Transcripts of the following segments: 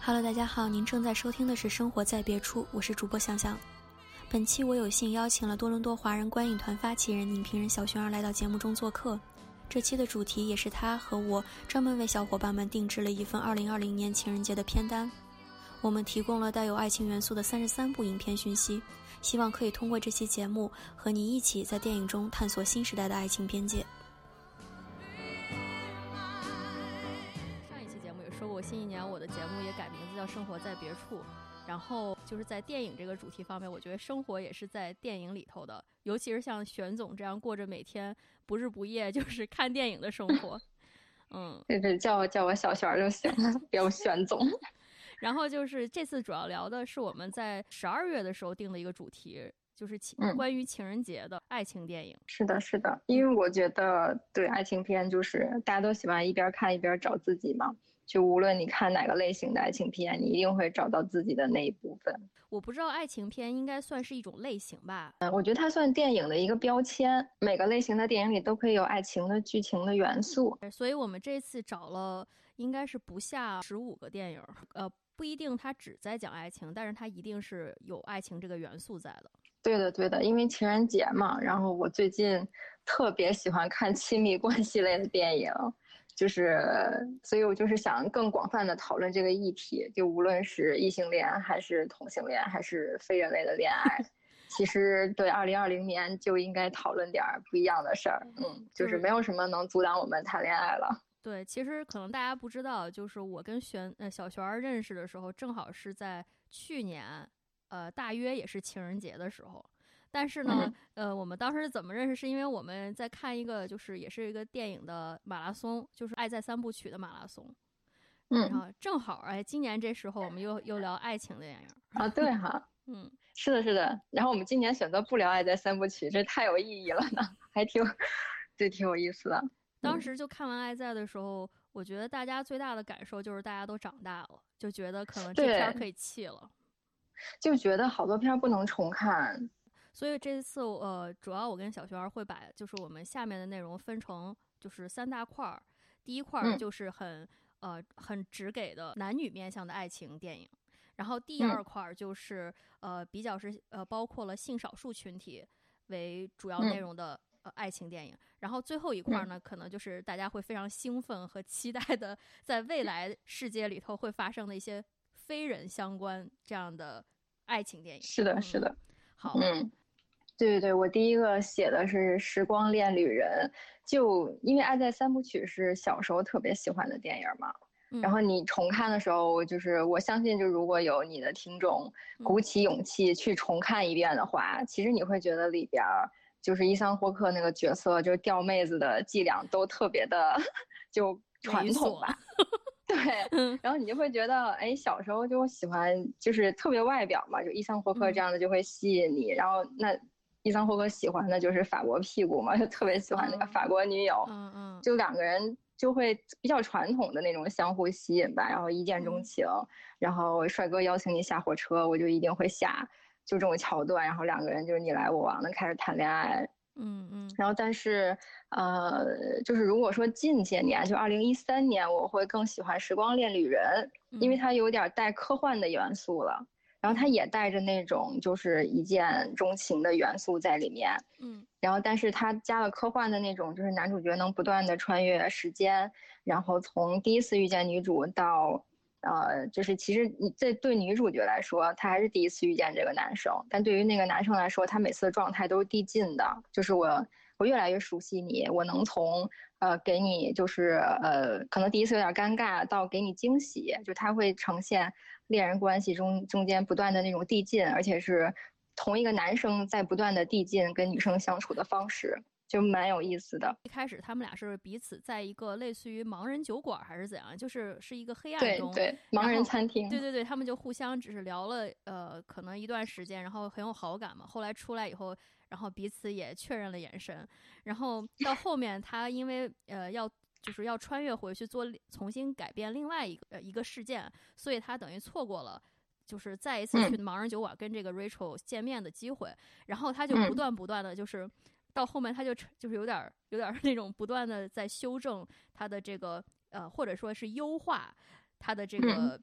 Hello，大家好，您正在收听的是《生活在别处》，我是主播香香。本期我有幸邀请了多伦多华人观影团发起人、影评人小熊儿来到节目中做客。这期的主题也是他和我专门为小伙伴们定制了一份2020年情人节的片单。我们提供了带有爱情元素的三十三部影片讯息，希望可以通过这期节目和你一起在电影中探索新时代的爱情边界。上一期节目也说过新一年我的节目也改名字叫《生活在别处》，然后就是在电影这个主题方面，我觉得生活也是在电影里头的，尤其是像玄总这样过着每天不日不夜就是看电影的生活，嗯，对对，叫我叫我小璇就行了，不要玄总。然后就是这次主要聊的是我们在十二月的时候定的一个主题。就是情关于情人节的爱情电影，是的，是的，因为我觉得对爱情片就是大家都喜欢一边看一边找自己嘛，就无论你看哪个类型的爱情片，你一定会找到自己的那一部分。我不知道爱情片应该算是一种类型吧？嗯，我觉得它算电影的一个标签，每个类型的电影里都可以有爱情的剧情的元素。所以我们这次找了应该是不下十五个电影，呃，不一定它只在讲爱情，但是它一定是有爱情这个元素在的。对的，对的，因为情人节嘛，然后我最近特别喜欢看亲密关系类的电影，就是，所以我就是想更广泛的讨论这个议题，就无论是异性恋还是同性恋还是非人类的恋爱，其实对二零二零年就应该讨论点不一样的事儿，嗯，就是没有什么能阻挡我们谈恋爱了。对，其实可能大家不知道，就是我跟玄呃小璇儿认识的时候，正好是在去年。呃，大约也是情人节的时候，但是呢，呃，我们当时怎么认识？是因为我们在看一个，就是也是一个电影的马拉松，就是《爱在三部曲》的马拉松。嗯，然后正好哎，今年这时候我们又又聊爱情的电影啊，对哈，嗯，是的，是的。然后我们今年选择不聊《爱在三部曲》，这太有意义了呢，还挺，对，挺有意思的。当时就看完《爱在》的时候，我觉得大家最大的感受就是大家都长大了，就觉得可能这片可以弃了。就觉得好多片不能重看，所以这次呃，主要我跟小璇儿会把就是我们下面的内容分成就是三大块儿。第一块儿就是很呃很直给的男女面向的爱情电影，然后第二块儿就是呃比较是呃包括了性少数群体为主要内容的呃爱情电影，然后最后一块儿呢，可能就是大家会非常兴奋和期待的，在未来世界里头会发生的一些。非人相关这样的爱情电影。是的，是的，好，嗯，对对对，我第一个写的是《时光恋旅人》，就因为《爱在三部曲》是小时候特别喜欢的电影嘛，然后你重看的时候，就是我相信，就如果有你的听众鼓起勇气去重看一遍的话，其实你会觉得里边就是伊桑霍克那个角色，就是钓妹子的伎俩都特别的 就传统吧。对，然后你就会觉得，哎，小时候就喜欢，就是特别外表嘛，就伊桑霍克这样的就会吸引你。然后那伊桑霍克喜欢的就是法国屁股嘛，就特别喜欢那个法国女友。嗯嗯，就两个人就会比较传统的那种相互吸引吧，然后一见钟情。然后帅哥邀请你下火车，我就一定会下，就这种桥段。然后两个人就是你来我往的开始谈恋爱。嗯嗯，然后但是，呃，就是如果说近些年，就二零一三年，我会更喜欢《时光恋旅人》，因为它有点带科幻的元素了，然后它也带着那种就是一见钟情的元素在里面。嗯，然后但是它加了科幻的那种，就是男主角能不断的穿越时间，然后从第一次遇见女主到。呃，就是其实你这对女主角来说，她还是第一次遇见这个男生，但对于那个男生来说，他每次的状态都是递进的，就是我我越来越熟悉你，我能从呃给你就是呃可能第一次有点尴尬到给你惊喜，就他会呈现恋人关系中中间不断的那种递进，而且是同一个男生在不断的递进跟女生相处的方式。就蛮有意思的。一开始他们俩是彼此在一个类似于盲人酒馆还是怎样，就是是一个黑暗中，对盲人餐厅。对对对，他们就互相只是聊了呃可能一段时间，然后很有好感嘛。后来出来以后，然后彼此也确认了眼神。然后到后面他因为呃要就是要穿越回去做重新改变另外一个呃一个事件，所以他等于错过了就是再一次去盲人酒馆跟这个 Rachel 见面的机会。然后他就不断不断的就是。到后面他就就是有点有点那种不断的在修正他的这个呃，或者说是优化他的这个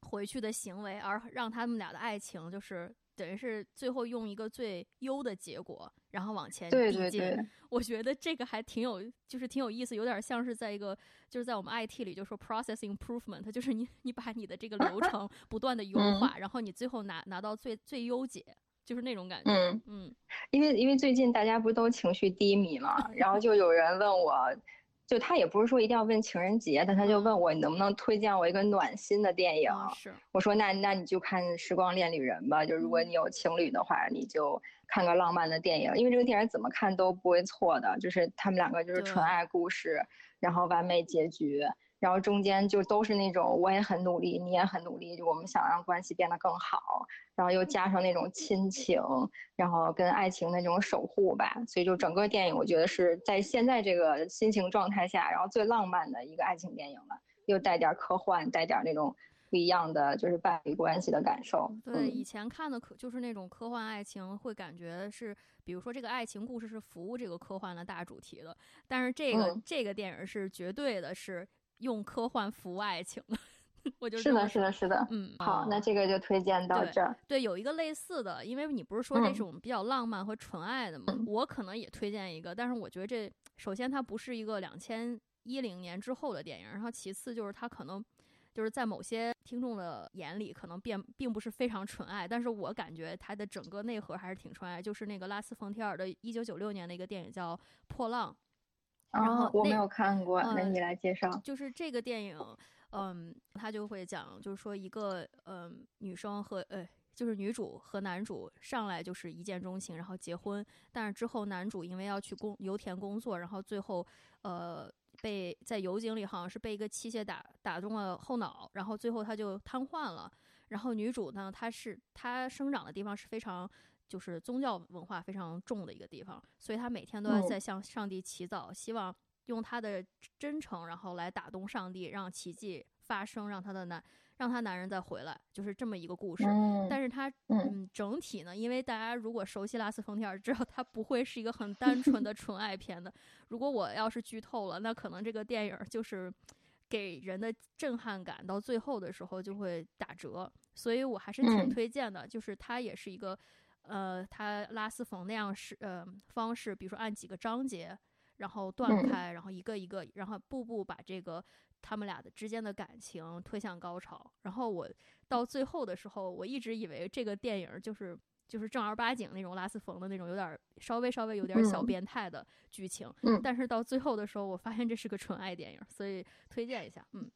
回去的行为，而让他们俩的爱情就是等于是最后用一个最优的结果，然后往前递进。我觉得这个还挺有，就是挺有意思，有点像是在一个就是在我们 IT 里就说 process improvement，就是你你把你的这个流 程不断的优化，然后你最后拿拿到最最优解。就是那种感觉，嗯嗯，因为因为最近大家不都情绪低迷嘛，然后就有人问我，就他也不是说一定要问情人节，但他就问我你能不能推荐我一个暖心的电影？是，我说那那你就看《时光恋旅人》吧，就如果你有情侣的话，你就看个浪漫的电影，因为这个电影怎么看都不会错的，就是他们两个就是纯爱故事，然后完美结局。然后中间就都是那种我也很努力，你也很努力，就我们想让关系变得更好，然后又加上那种亲情，然后跟爱情的那种守护吧，所以就整个电影我觉得是在现在这个心情状态下，然后最浪漫的一个爱情电影了，又带点科幻，带点那种不一样的就是伴侣关系的感受。对，以前看的可就是那种科幻爱情，会感觉是，比如说这个爱情故事是服务这个科幻的大主题的，但是这个这个电影是绝对的是。用科幻服务爱情的，我就是的，是的，是的，嗯，好，那这个就推荐到这儿。对，有一个类似的，因为你不是说这种比较浪漫和纯爱的吗？我可能也推荐一个，但是我觉得这首先它不是一个两千一零年之后的电影，然后其次就是它可能就是在某些听众的眼里可能并并不是非常纯爱，但是我感觉它的整个内核还是挺纯爱，就是那个拉斯冯提尔的一九九六年的一个电影叫《破浪》。然后我没有看过，那你来介绍。就是这个电影，嗯，他就会讲，就是说一个嗯女生和呃，就是女主和男主上来就是一见钟情，然后结婚，但是之后男主因为要去工油田工作，然后最后呃被在油井里好像是被一个器械打打中了后脑，然后最后他就瘫痪了。然后女主呢，她是她生长的地方是非常。就是宗教文化非常重的一个地方，所以他每天都要在向上帝祈祷，希望用他的真诚，然后来打动上帝，让奇迹发生，让他的男，让他男人再回来，就是这么一个故事。但是他，嗯，整体呢，因为大家如果熟悉拉斯冯提尔，知道他不会是一个很单纯的纯爱片的。如果我要是剧透了，那可能这个电影就是给人的震撼感到最后的时候就会打折。所以我还是挺推荐的，就是它也是一个。呃，他拉丝缝那样是呃方式，比如说按几个章节，然后断开，然后一个一个，然后步步把这个他们俩的之间的感情推向高潮。然后我到最后的时候，我一直以为这个电影就是就是正儿八经那种拉丝缝的那种，有点稍微稍微有点小变态的剧情。嗯。但是到最后的时候，我发现这是个纯爱电影，所以推荐一下。嗯。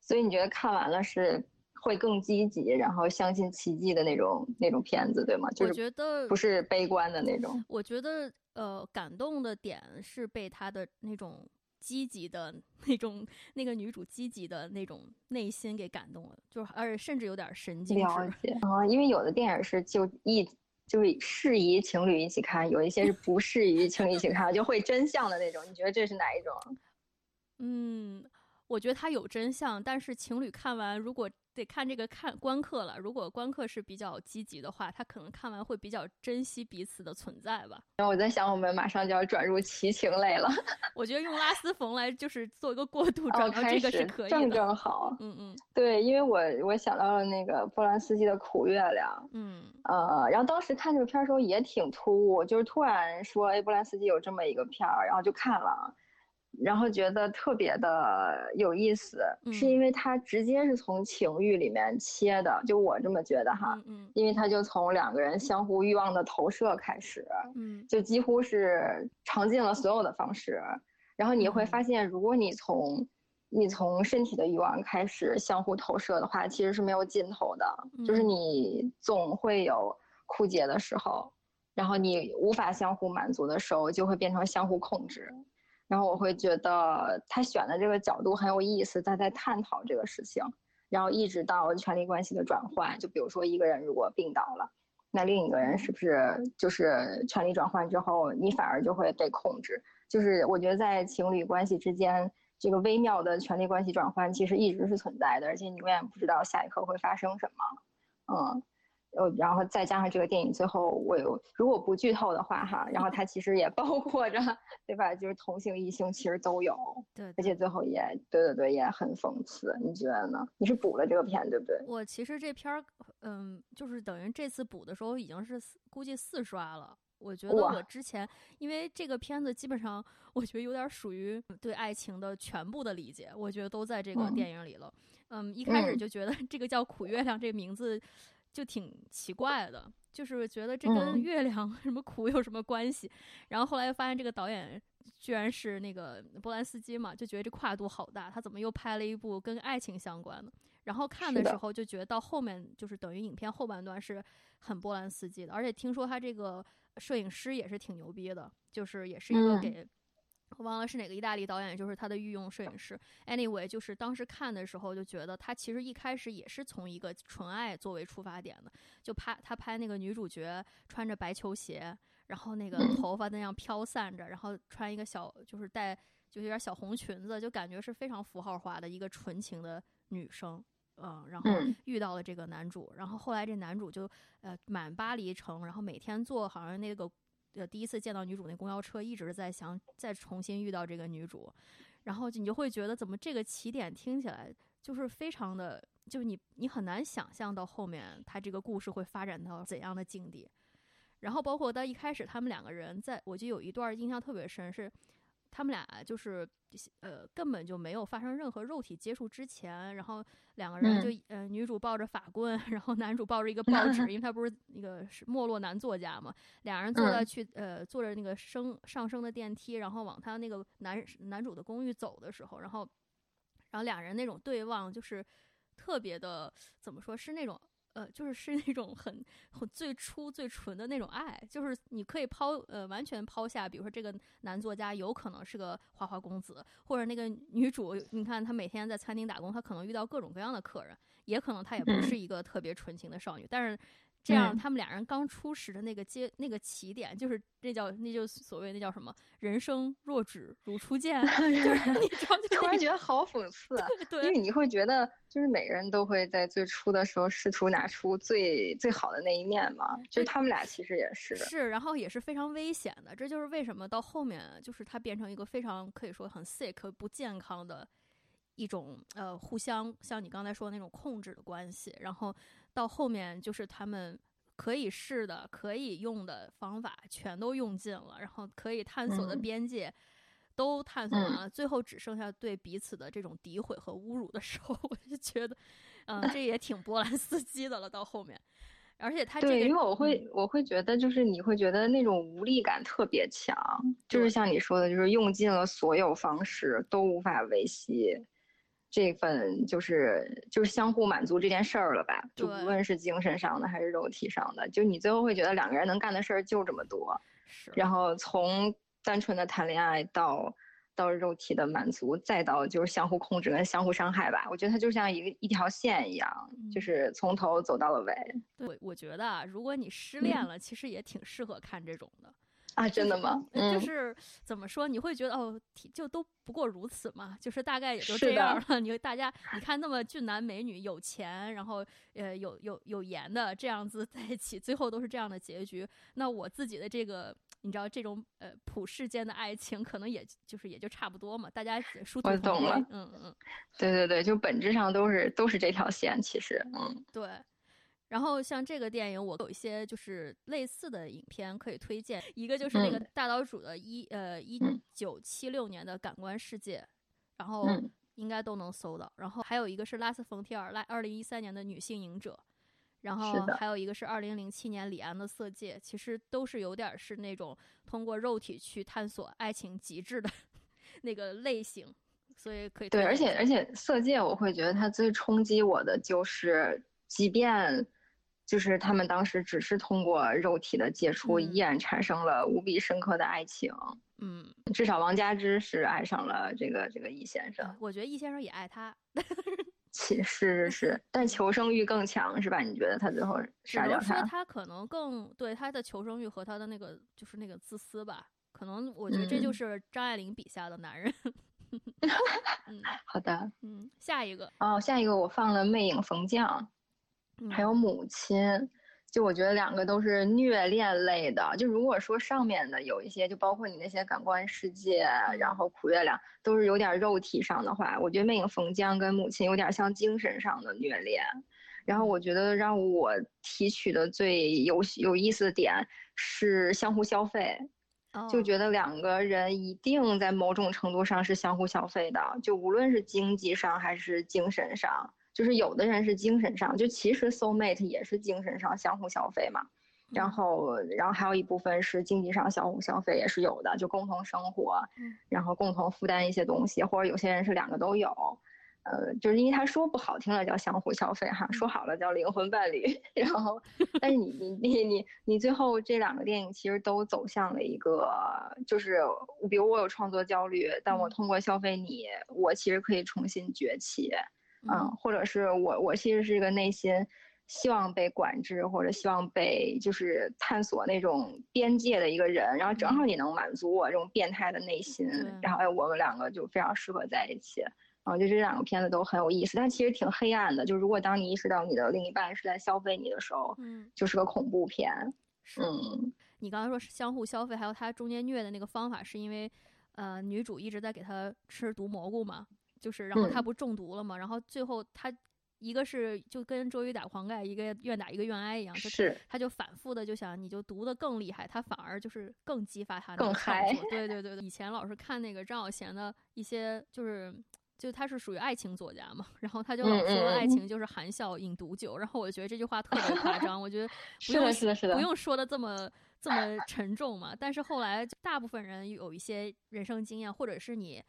所以你觉得看完了是？会更积极，然后相信奇迹的那种那种片子，对吗？我觉得不是悲观的那种。我觉得，呃，感动的点是被他的那种积极的那种那个女主积极的那种内心给感动了，就是而且甚至有点神经了解啊，因为有的电影是就一就是适宜情侣一起看，有一些是不适宜情侣一起看，就会真相的那种。你觉得这是哪一种？嗯，我觉得它有真相，但是情侣看完如果。得看这个看观客了。如果观客是比较积极的话，他可能看完会比较珍惜彼此的存在吧。然后我在想，我们马上就要转入奇情类了。我觉得用拉丝缝来就是做一个过渡，转到这个是可以的。正正好。嗯嗯。对，因为我我想到了那个波兰斯基的《苦月亮》。嗯。呃，然后当时看这个片儿时候也挺突兀，就是突然说，哎，波兰斯基有这么一个片儿，然后就看了。然后觉得特别的有意思，是因为它直接是从情欲里面切的，就我这么觉得哈，嗯，因为它就从两个人相互欲望的投射开始，嗯，就几乎是尝尽了所有的方式，然后你会发。现，如果你从你从身体的欲望开始相互投射的话，其实是没有尽头的，就是你总会有枯竭的时候，然后你无法相互满足的时候，就会变成相互控制。然后我会觉得他选的这个角度很有意思，他在探讨这个事情，然后一直到权力关系的转换。就比如说一个人如果病倒了，那另一个人是不是就是权力转换之后，你反而就会被控制？就是我觉得在情侣关系之间，这个微妙的权力关系转换其实一直是存在的，而且你永远不知道下一刻会发生什么。嗯，呃，然后再加上这个电影最后我有如果不剧透的话哈，然后它其实也包括着，对吧？就是同性异性其实都有，对，而且最后也对对对，也很讽刺，你觉得呢？你是补了这个片对不对？我其实这片儿，嗯，就是等于这次补的时候已经是估计四刷了。我觉得我之前因为这个片子基本上我觉得有点属于对爱情的全部的理解，我觉得都在这个电影里了。嗯，一开始就觉得这个叫苦月亮这名字。就挺奇怪的，就是觉得这跟月亮 什么苦有什么关系？然后后来又发现这个导演居然是那个波兰斯基嘛，就觉得这跨度好大，他怎么又拍了一部跟爱情相关的？然后看的时候就觉得到后面就是等于影片后半段是很波兰斯基的，而且听说他这个摄影师也是挺牛逼的，就是也是一个给。我忘了是哪个意大利导演，就是他的御用摄影师。Anyway，就是当时看的时候就觉得他其实一开始也是从一个纯爱作为出发点的，就拍他拍那个女主角穿着白球鞋，然后那个头发那样飘散着，然后穿一个小就是带就有点小红裙子，就感觉是非常符号化的一个纯情的女生，嗯，然后遇到了这个男主，然后后来这男主就呃满巴黎城，然后每天坐好像那个。呃，第一次见到女主那公交车，一直在想再重新遇到这个女主，然后你就会觉得怎么这个起点听起来就是非常的，就你你很难想象到后面他这个故事会发展到怎样的境地，然后包括到一开始他们两个人在，我就有一段印象特别深是。他们俩就是，呃，根本就没有发生任何肉体接触之前，然后两个人就，呃，女主抱着法棍，然后男主抱着一个报纸，因为他不是那个是没落男作家嘛，俩人坐在去，呃，坐着那个升上升的电梯，然后往他那个男男主的公寓走的时候，然后，然后两人那种对望就是特别的，怎么说是那种。呃，就是是那种很很最初最纯的那种爱，就是你可以抛呃完全抛下，比如说这个男作家有可能是个花花公子，或者那个女主，你看她每天在餐厅打工，她可能遇到各种各样的客人，也可能她也不是一个特别纯情的少女，但是。这样，他们俩人刚初识的那个阶那个起点，就是那叫那就所谓那叫什么“人生若只如初见 ”，就是你 突然觉得好讽刺，对，因为你会觉得就是每个人都会在最初的时候试图拿出最最好的那一面嘛，就他们俩其实也是是，然后也是非常危险的，这就是为什么到后面就是他变成一个非常可以说很 sick 不健康的一种呃互相像你刚才说的那种控制的关系，然后。到后面就是他们可以试的、可以用的方法全都用尽了，然后可以探索的边界都探索完了，最后只剩下对彼此的这种诋毁和侮辱的时候，我就觉得，嗯，这也挺波兰斯基的了。到后面，而且他对，因为我会我会觉得，就是你会觉得那种无力感特别强，就是像你说的，就是用尽了所有方式都无法维系。这份就是就是相互满足这件事儿了吧？就无论是精神上的还是肉体上的，就你最后会觉得两个人能干的事儿就这么多。是。然后从单纯的谈恋爱到到肉体的满足，再到就是相互控制跟相互伤害吧。我觉得它就像一个一条线一样，就是从头走到了尾。对，我觉得啊，如果你失恋了，其实也挺适合看这种的。啊，真的吗？就是怎么说，你会觉得哦，就都不过如此嘛，就是大概也就这样了。你大家，你看那么俊男美女，有钱，然后呃有有有颜的这样子在一起，最后都是这样的结局。那我自己的这个，你知道这种呃普世间的爱情，可能也就是也就差不多嘛。大家殊途同归。嗯嗯，对对对，就本质上都是都是这条线，其实，嗯，对。然后像这个电影，我有一些就是类似的影片可以推荐。一个就是那个大岛主的一呃一九七六年的《感官世界》，然后应该都能搜到。然后还有一个是拉斯冯提尔，拉二零一三年的《女性影者》，然后还有一个是二零零七年李安的《色戒》，其实都是有点是那种通过肉体去探索爱情极致的 那个类型，所以可以对。而且而且《色戒》，我会觉得它最冲击我的就是，即便。就是他们当时只是通过肉体的接触，依然产生了无比深刻的爱情。嗯，至少王佳芝是爱上了这个这个易先生。我觉得易先生也爱他。其是是是，但求生欲更强是吧？你觉得他最后杀掉他？他可能更对他的求生欲和他的那个就是那个自私吧？可能我觉得这就是张爱玲笔下的男人。嗯，好的。嗯，下一个哦，下一个我放了《魅影逢将》。还有母亲，就我觉得两个都是虐恋类的。就如果说上面的有一些，就包括你那些感官世界，然后苦月亮都是有点肉体上的话，我觉得魅影逢江跟母亲有点像精神上的虐恋。然后我觉得让我提取的最有有意思的点是相互消费，就觉得两个人一定在某种程度上是相互消费的，就无论是经济上还是精神上。就是有的人是精神上，就其实 soul mate 也是精神上相互消费嘛，然后然后还有一部分是经济上相互消费也是有的，就共同生活，然后共同负担一些东西，或者有些人是两个都有，呃，就是因为他说不好听了叫相互消费哈，说好了叫灵魂伴侣，然后但是你你你你你最后这两个电影其实都走向了一个，就是比如我有创作焦虑，但我通过消费你，我其实可以重新崛起。嗯，或者是我，我其实是一个内心希望被管制或者希望被就是探索那种边界的一个人，然后正好你能满足我这种变态的内心，然后哎，我们两个就非常适合在一起。然后就这两个片子都很有意思，但其实挺黑暗的。就如果当你意识到你的另一半是在消费你的时候，嗯，就是个恐怖片。嗯，你刚才说是相互消费，还有他中间虐的那个方法，是因为呃女主一直在给他吃毒蘑菇吗？就是，然后他不中毒了嘛？然后最后他一个是就跟周瑜打黄盖，一个愿打一个愿挨一样，是他就反复的就想你就毒的更厉害，他反而就是更激发他更嗨。对对对对，以前老是看那个张小娴的一些，就是就他是属于爱情作家嘛，然后他就老说爱情就是含笑饮毒酒，然后我觉得这句话特别夸张，我觉得 不用是的是的不用说的这么这么沉重嘛。但是后来大部分人有一些人生经验，或者是你。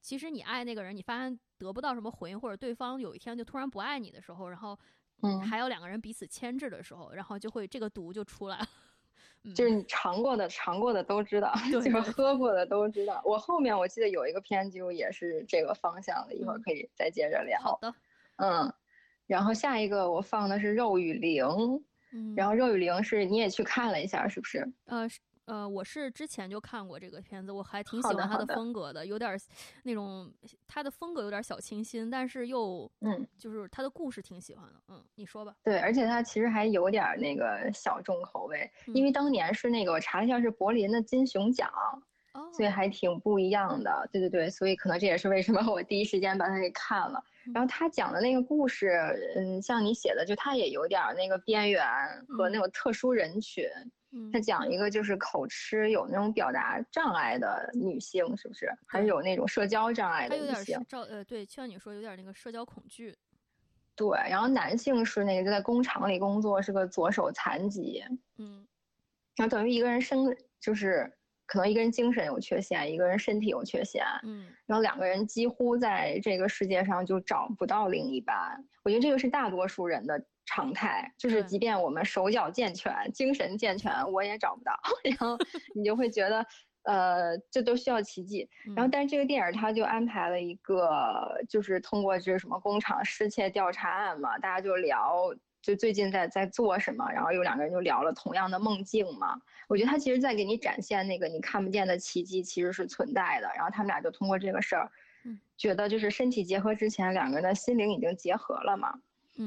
其实你爱那个人，你发现得不到什么回应，或者对方有一天就突然不爱你的时候，然后，嗯，还有两个人彼此牵制的时候，然后就会这个毒就出来了。就是你尝过的，尝过的都知道，就是喝过的都知道。我后面我记得有一个片就也是这个方向的，一会儿可以再接着聊。好的，嗯，然后下一个我放的是肉与灵，嗯，然后肉与灵是你也去看了一下，是不是？呃。呃，我是之前就看过这个片子，我还挺喜欢他的风格的，有点那种他的风格有点小清新，但是又嗯，就是他的故事挺喜欢的，嗯，你说吧。对，而且他其实还有点那个小众口味，因为当年是那个我查了一下是柏林的金熊奖，所以还挺不一样的。对对对，所以可能这也是为什么我第一时间把它给看了。然后他讲的那个故事，嗯，像你写的，就他也有点那个边缘和那种特殊人群。他讲一个就是口吃有那种表达障碍的女性，是不是？还是有那种社交障碍的女性？照呃，对，像你说有点那个社交恐惧。对，然后男性是那个就在工厂里工作，是个左手残疾。嗯，然后等于一个人生就是可能一个人精神有缺陷，一个人身体有缺陷。嗯，然后两个人几乎在这个世界上就找不到另一半。我觉得这个是大多数人的。常态就是，即便我们手脚健全、精神健全，我也找不到。然后 你就会觉得，呃，这都需要奇迹。然后，但是这个电影它就安排了一个，就是通过这什么工厂失窃调查案嘛，大家就聊，就最近在在做什么。然后有两个人就聊了同样的梦境嘛。我觉得他其实在给你展现那个你看不见的奇迹其实是存在的。然后他们俩就通过这个事儿，觉得就是身体结合之前，两个人的心灵已经结合了嘛。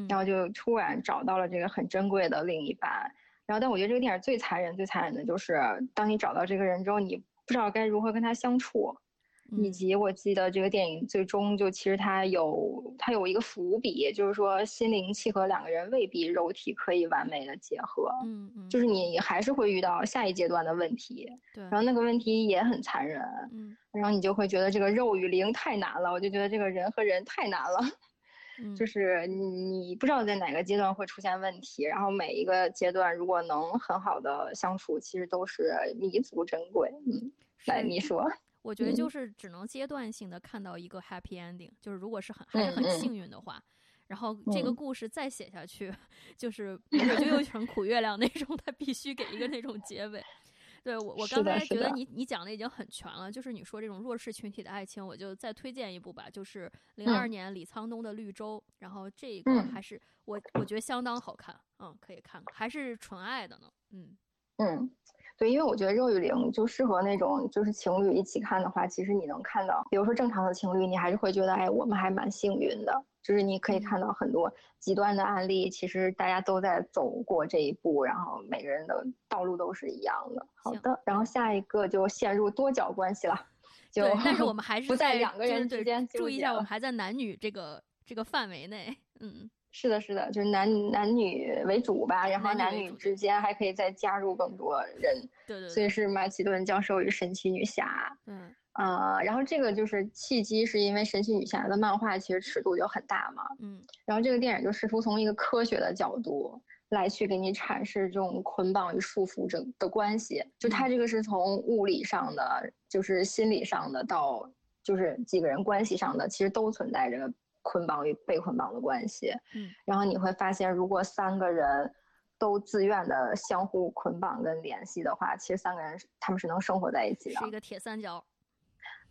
然后就突然找到了这个很珍贵的另一半，然后但我觉得这个电影最残忍、最残忍的就是，当你找到这个人之后，你不知道该如何跟他相处，以及我记得这个电影最终就其实它有它有一个伏笔，就是说心灵契合两个人未必肉体可以完美的结合，嗯。嗯，就是你还是会遇到下一阶段的问题，对，然后那个问题也很残忍，嗯，然后你就会觉得这个肉与灵太难了，我就觉得这个人和人太难了。就是你你不知道在哪个阶段会出现问题，然后每一个阶段如果能很好的相处，其实都是弥足珍贵。嗯，来你说，我觉得就是只能阶段性的看到一个 happy ending，就是如果是很还是很幸运的话，然后这个故事再写下去，就是就又成苦月亮那种，他必须给一个那种结尾。对我，我刚才觉得你你讲的已经很全了。就是你说这种弱势群体的爱情，我就再推荐一部吧，就是零二年李沧东的《绿洲》，然后这个还是我我觉得相当好看，嗯，可以看看，还是纯爱的呢，嗯。嗯，对，因为我觉得《肉与灵》就适合那种就是情侣一起看的话，其实你能看到，比如说正常的情侣，你还是会觉得，哎，我们还蛮幸运的，就是你可以看到很多极端的案例，其实大家都在走过这一步，然后每个人的道路都是一样的。好的，然后下一个就陷入多角关系了，就但是我们还是不在两个人之间注意一下，我们还在男女这个这个范围内，嗯。是的，是的，就是男男女为主吧，然后男女之间还可以再加入更多人，对对，所以是马其顿教授与神奇女侠，嗯，呃，然后这个就是契机，是因为神奇女侠的漫画其实尺度就很大嘛，嗯，然后这个电影就试图从一个科学的角度来去给你阐释这种捆绑与束缚这的关系，就它这个是从物理上的，就是心理上的，到就是几个人关系上的，其实都存在这个。捆绑与被捆绑的关系，嗯，然后你会发现，如果三个人都自愿的相互捆绑跟联系的话，其实三个人他们是能生活在一起的，是一个铁三角。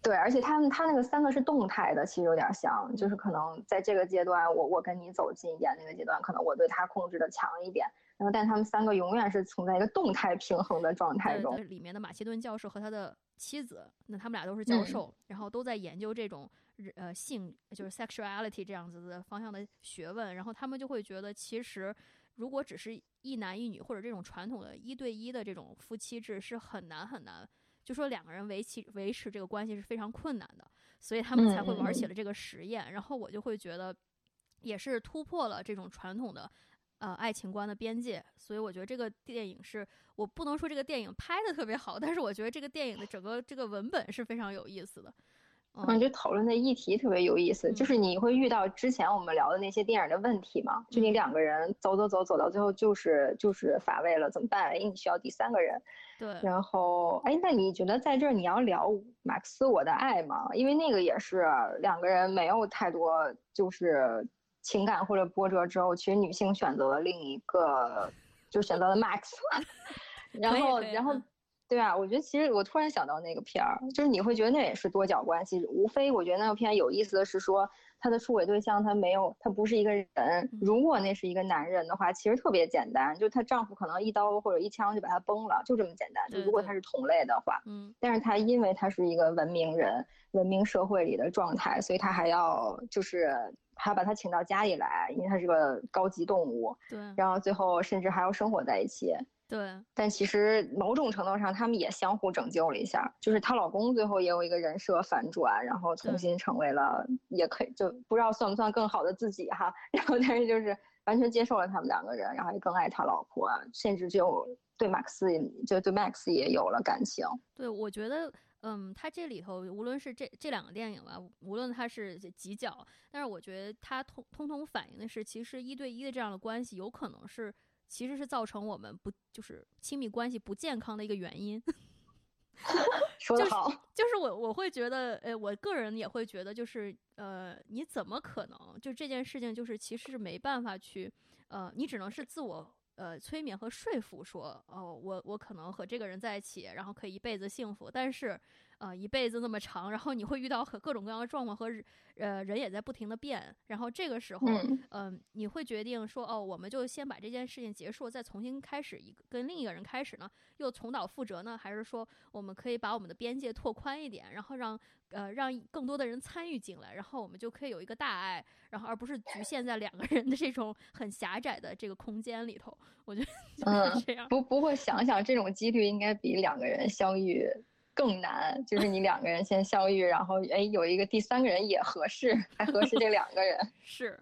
对，而且他们他那个三个是动态的，其实有点像，就是可能在这个阶段，我我跟你走近一点，那个阶段可能我对他控制的强一点，然后但他们三个永远是处在一个动态平衡的状态中。里面的马其顿教授和他的妻子，那他们俩都是教授，然后都在研究这种。呃，性就是 sexuality 这样子的方向的学问，然后他们就会觉得，其实如果只是一男一女或者这种传统的一对一的这种夫妻制是很难很难，就说两个人维持维持这个关系是非常困难的，所以他们才会玩起了这个实验。然后我就会觉得，也是突破了这种传统的呃爱情观的边界。所以我觉得这个电影是我不能说这个电影拍的特别好，但是我觉得这个电影的整个这个文本是非常有意思的。嗯，就讨论的议题特别有意思，就是你会遇到之前我们聊的那些电影的问题嘛？就你两个人走走走走到最后就是就是乏味了，怎么办？哎，你需要第三个人。对。然后，哎，那你觉得在这儿你要聊马克思我的爱吗？因为那个也是两个人没有太多就是情感或者波折之后，其实女性选择了另一个，就选择了 Max。然后，然后。对啊，我觉得其实我突然想到那个片儿，就是你会觉得那也是多角关系。无非我觉得那个片有意思的是说，他的出轨对象他没有，他不是一个人。如果那是一个男人的话，其实特别简单，就她丈夫可能一刀或者一枪就把她崩了，就这么简单。就如果他是同类的话，嗯。但是他因为他是一个文明人，文明社会里的状态，所以他还要就是还要把他请到家里来，因为他是个高级动物。对。然后最后甚至还要生活在一起。对，但其实某种程度上，他们也相互拯救了一下。就是她老公最后也有一个人设反转，然后重新成为了，也可以就不知道算不算更好的自己哈。然后但是就是完全接受了他们两个人，然后也更爱他老婆，甚至就对马克思就对 Max 也有了感情。对，我觉得，嗯，他这里头无论是这这两个电影吧，无论他是几角，但是我觉得他通通通反映的是，其实一对一的这样的关系有可能是。其实是造成我们不就是亲密关系不健康的一个原因。说得好，就是我我会觉得，呃，我个人也会觉得，就是呃，你怎么可能就这件事情，就是其实是没办法去，呃，你只能是自我呃催眠和说服，说哦，我我可能和这个人在一起，然后可以一辈子幸福，但是。呃，一辈子那么长，然后你会遇到和各种各样的状况和呃人也在不停的变，然后这个时候，嗯，你会决定说，哦，我们就先把这件事情结束，再重新开始一个跟另一个人开始呢，又重蹈覆辙呢，还是说我们可以把我们的边界拓宽一点，然后让呃让更多的人参与进来，然后我们就可以有一个大爱，然后而不是局限在两个人的这种很狭窄的这个空间里头。我觉得 就是这样。不不过想想这种几率应该比两个人相遇。更难，就是你两个人先相遇，然后哎有一个第三个人也合适，还合适这两个人。是，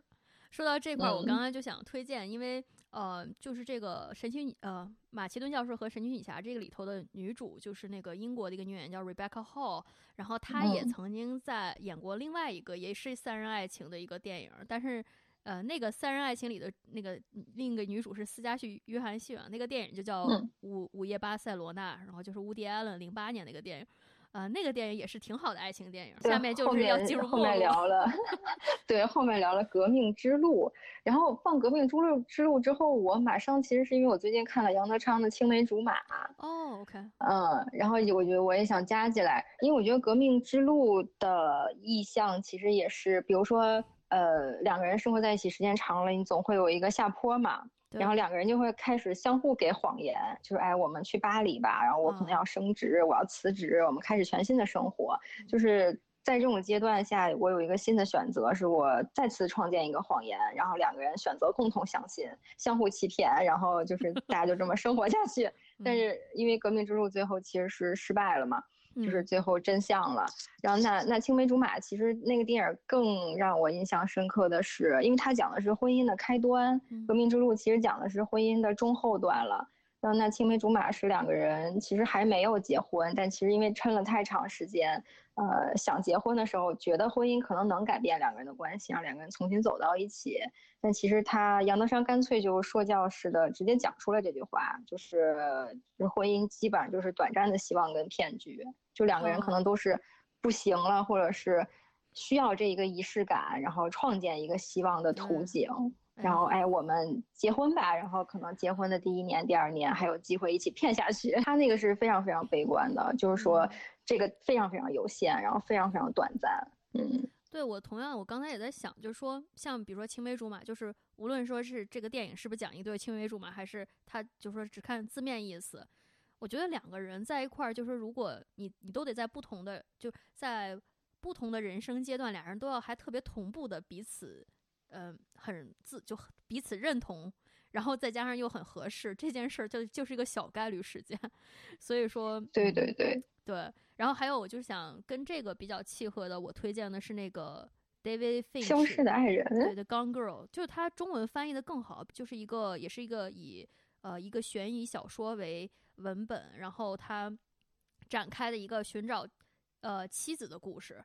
说到这块儿，我刚刚就想推荐，因为呃，就是这个神奇女呃马其顿教授和神奇女侠这个里头的女主，就是那个英国的一个女演员叫 Rebecca Hall，然后她也曾经在演过另外一个也是三人爱情的一个电影，但是。呃，那个三人爱情里的那个另一个女主是斯嘉绪·约翰逊啊，那个电影就叫《午午夜巴塞罗那》，然后就是乌迪·艾伦零八年那个电影，呃，那个电影也是挺好的爱情电影。下面就是要进入后面聊了，对，后面聊了《革命之路》，然后放《革命之路》之路之后，我马上其实是因为我最近看了杨德昌的《青梅竹马》哦，OK，嗯，然后我觉得我也想加进来，因为我觉得《革命之路》的意象其实也是，比如说。呃，两个人生活在一起时间长了，你总会有一个下坡嘛。然后两个人就会开始相互给谎言，就是哎，我们去巴黎吧，然后我可能要升职，我要辞职，我们开始全新的生活。就是在这种阶段下，我有一个新的选择，是我再次创建一个谎言，然后两个人选择共同相信，相互欺骗，然后就是大家就这么生活下去。但是因为革命之路最后其实是失败了嘛。就是最后真相了，然后那那青梅竹马，其实那个电影更让我印象深刻的是，因为它讲的是婚姻的开端，革命之路其实讲的是婚姻的中后段了。然后那青梅竹马是两个人，其实还没有结婚，但其实因为撑了太长时间，呃，想结婚的时候，觉得婚姻可能能改变两个人的关系，让两个人重新走到一起。但其实他杨德昌干脆就说教似的直接讲出了这句话，就是婚姻基本上就是短暂的希望跟骗局，就两个人可能都是不行了，或者是需要这一个仪式感，然后创建一个希望的图景。然后哎，我们结婚吧，然后可能结婚的第一年、第二年还有机会一起骗下去。他那个是非常非常悲观的，就是说这个非常非常有限，然后非常非常短暂。嗯，对我同样，我刚才也在想，就是说像比如说青梅竹马，就是无论说是这个电影是不是讲一对青梅竹马，还是他就说只看字面意思，我觉得两个人在一块儿，就是如果你你都得在不同的就在不同的人生阶段，俩人都要还特别同步的彼此。嗯，很自就彼此认同，然后再加上又很合适，这件事儿就就是一个小概率事件。所以说，对对对对。然后还有，我就是想跟这个比较契合的，我推荐的是那个 David Finch 消失的爱人，对的 Gone Girl，就是它中文翻译的更好，就是一个也是一个以呃一个悬疑小说为文本，然后他展开的一个寻找呃妻子的故事。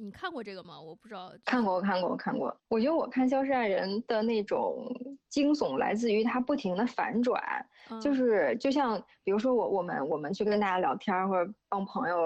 你看过这个吗？我不知道。看过，我看过，我看过。我觉得我看《消失爱人》的那种惊悚来自于它不停的反转，就是就像比如说我我们我们去跟大家聊天或者帮朋友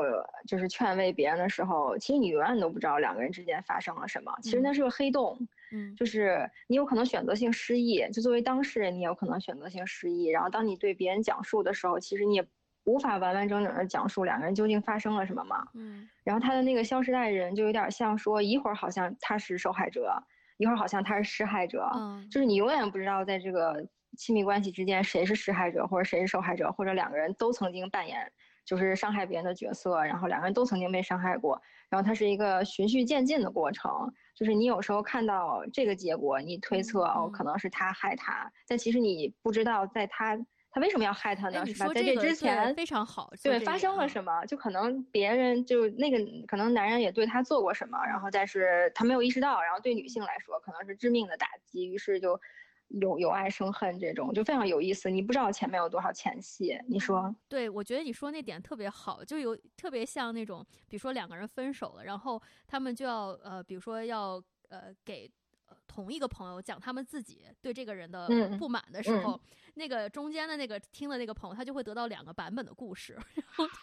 就是劝慰别人的时候，其实你永远都不知道两个人之间发生了什么。其实那是个黑洞，嗯，就是你有可能选择性失忆，就作为当事人，你有可能选择性失忆。然后当你对别人讲述的时候，其实你也。无法完完整整的讲述两个人究竟发生了什么嘛？嗯，然后他的那个消失爱人就有点像说，一会儿好像他是受害者，一会儿好像他是施害者，嗯，就是你永远不知道在这个亲密关系之间谁是施害者或者谁是受害者，或者两个人都曾经扮演就是伤害别人的角色，然后两个人都曾经被伤害过，然后它是一个循序渐进的过程，就是你有时候看到这个结果，你推测哦可能是他害他，但其实你不知道在他。他为什么要害他呢？是吧？在这之前非常好，对，发生了什么？就可能别人就那个可能男人也对他做过什么，然后但是他没有意识到，然后对女性来说可能是致命的打击，于是就有有爱生恨这种，就非常有意思。你不知道前面有多少前戏，你说？对，我觉得你说那点特别好，就有特别像那种，比如说两个人分手了，然后他们就要呃，比如说要呃给。同一个朋友讲他们自己对这个人的不满的时候，那个中间的那个听的那个朋友，他就会得到两个版本的故事。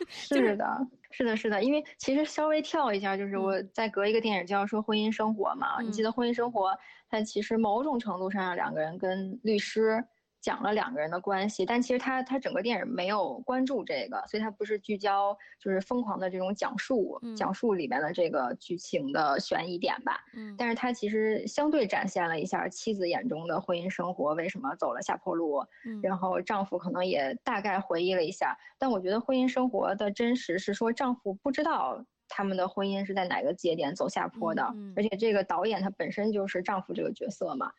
是的，是的，是的。因为其实稍微跳一下，就是我再隔一个电影就要说婚姻生活嘛。你记得婚姻生活，它其实某种程度上两个人跟律师。讲了两个人的关系，但其实他他整个电影没有关注这个，所以他不是聚焦就是疯狂的这种讲述，讲述里面的这个剧情的悬疑点吧。嗯，但是他其实相对展现了一下妻子眼中的婚姻生活为什么走了下坡路，然后丈夫可能也大概回忆了一下。但我觉得婚姻生活的真实是说丈夫不知道他们的婚姻是在哪个节点走下坡的，而且这个导演他本身就是丈夫这个角色嘛。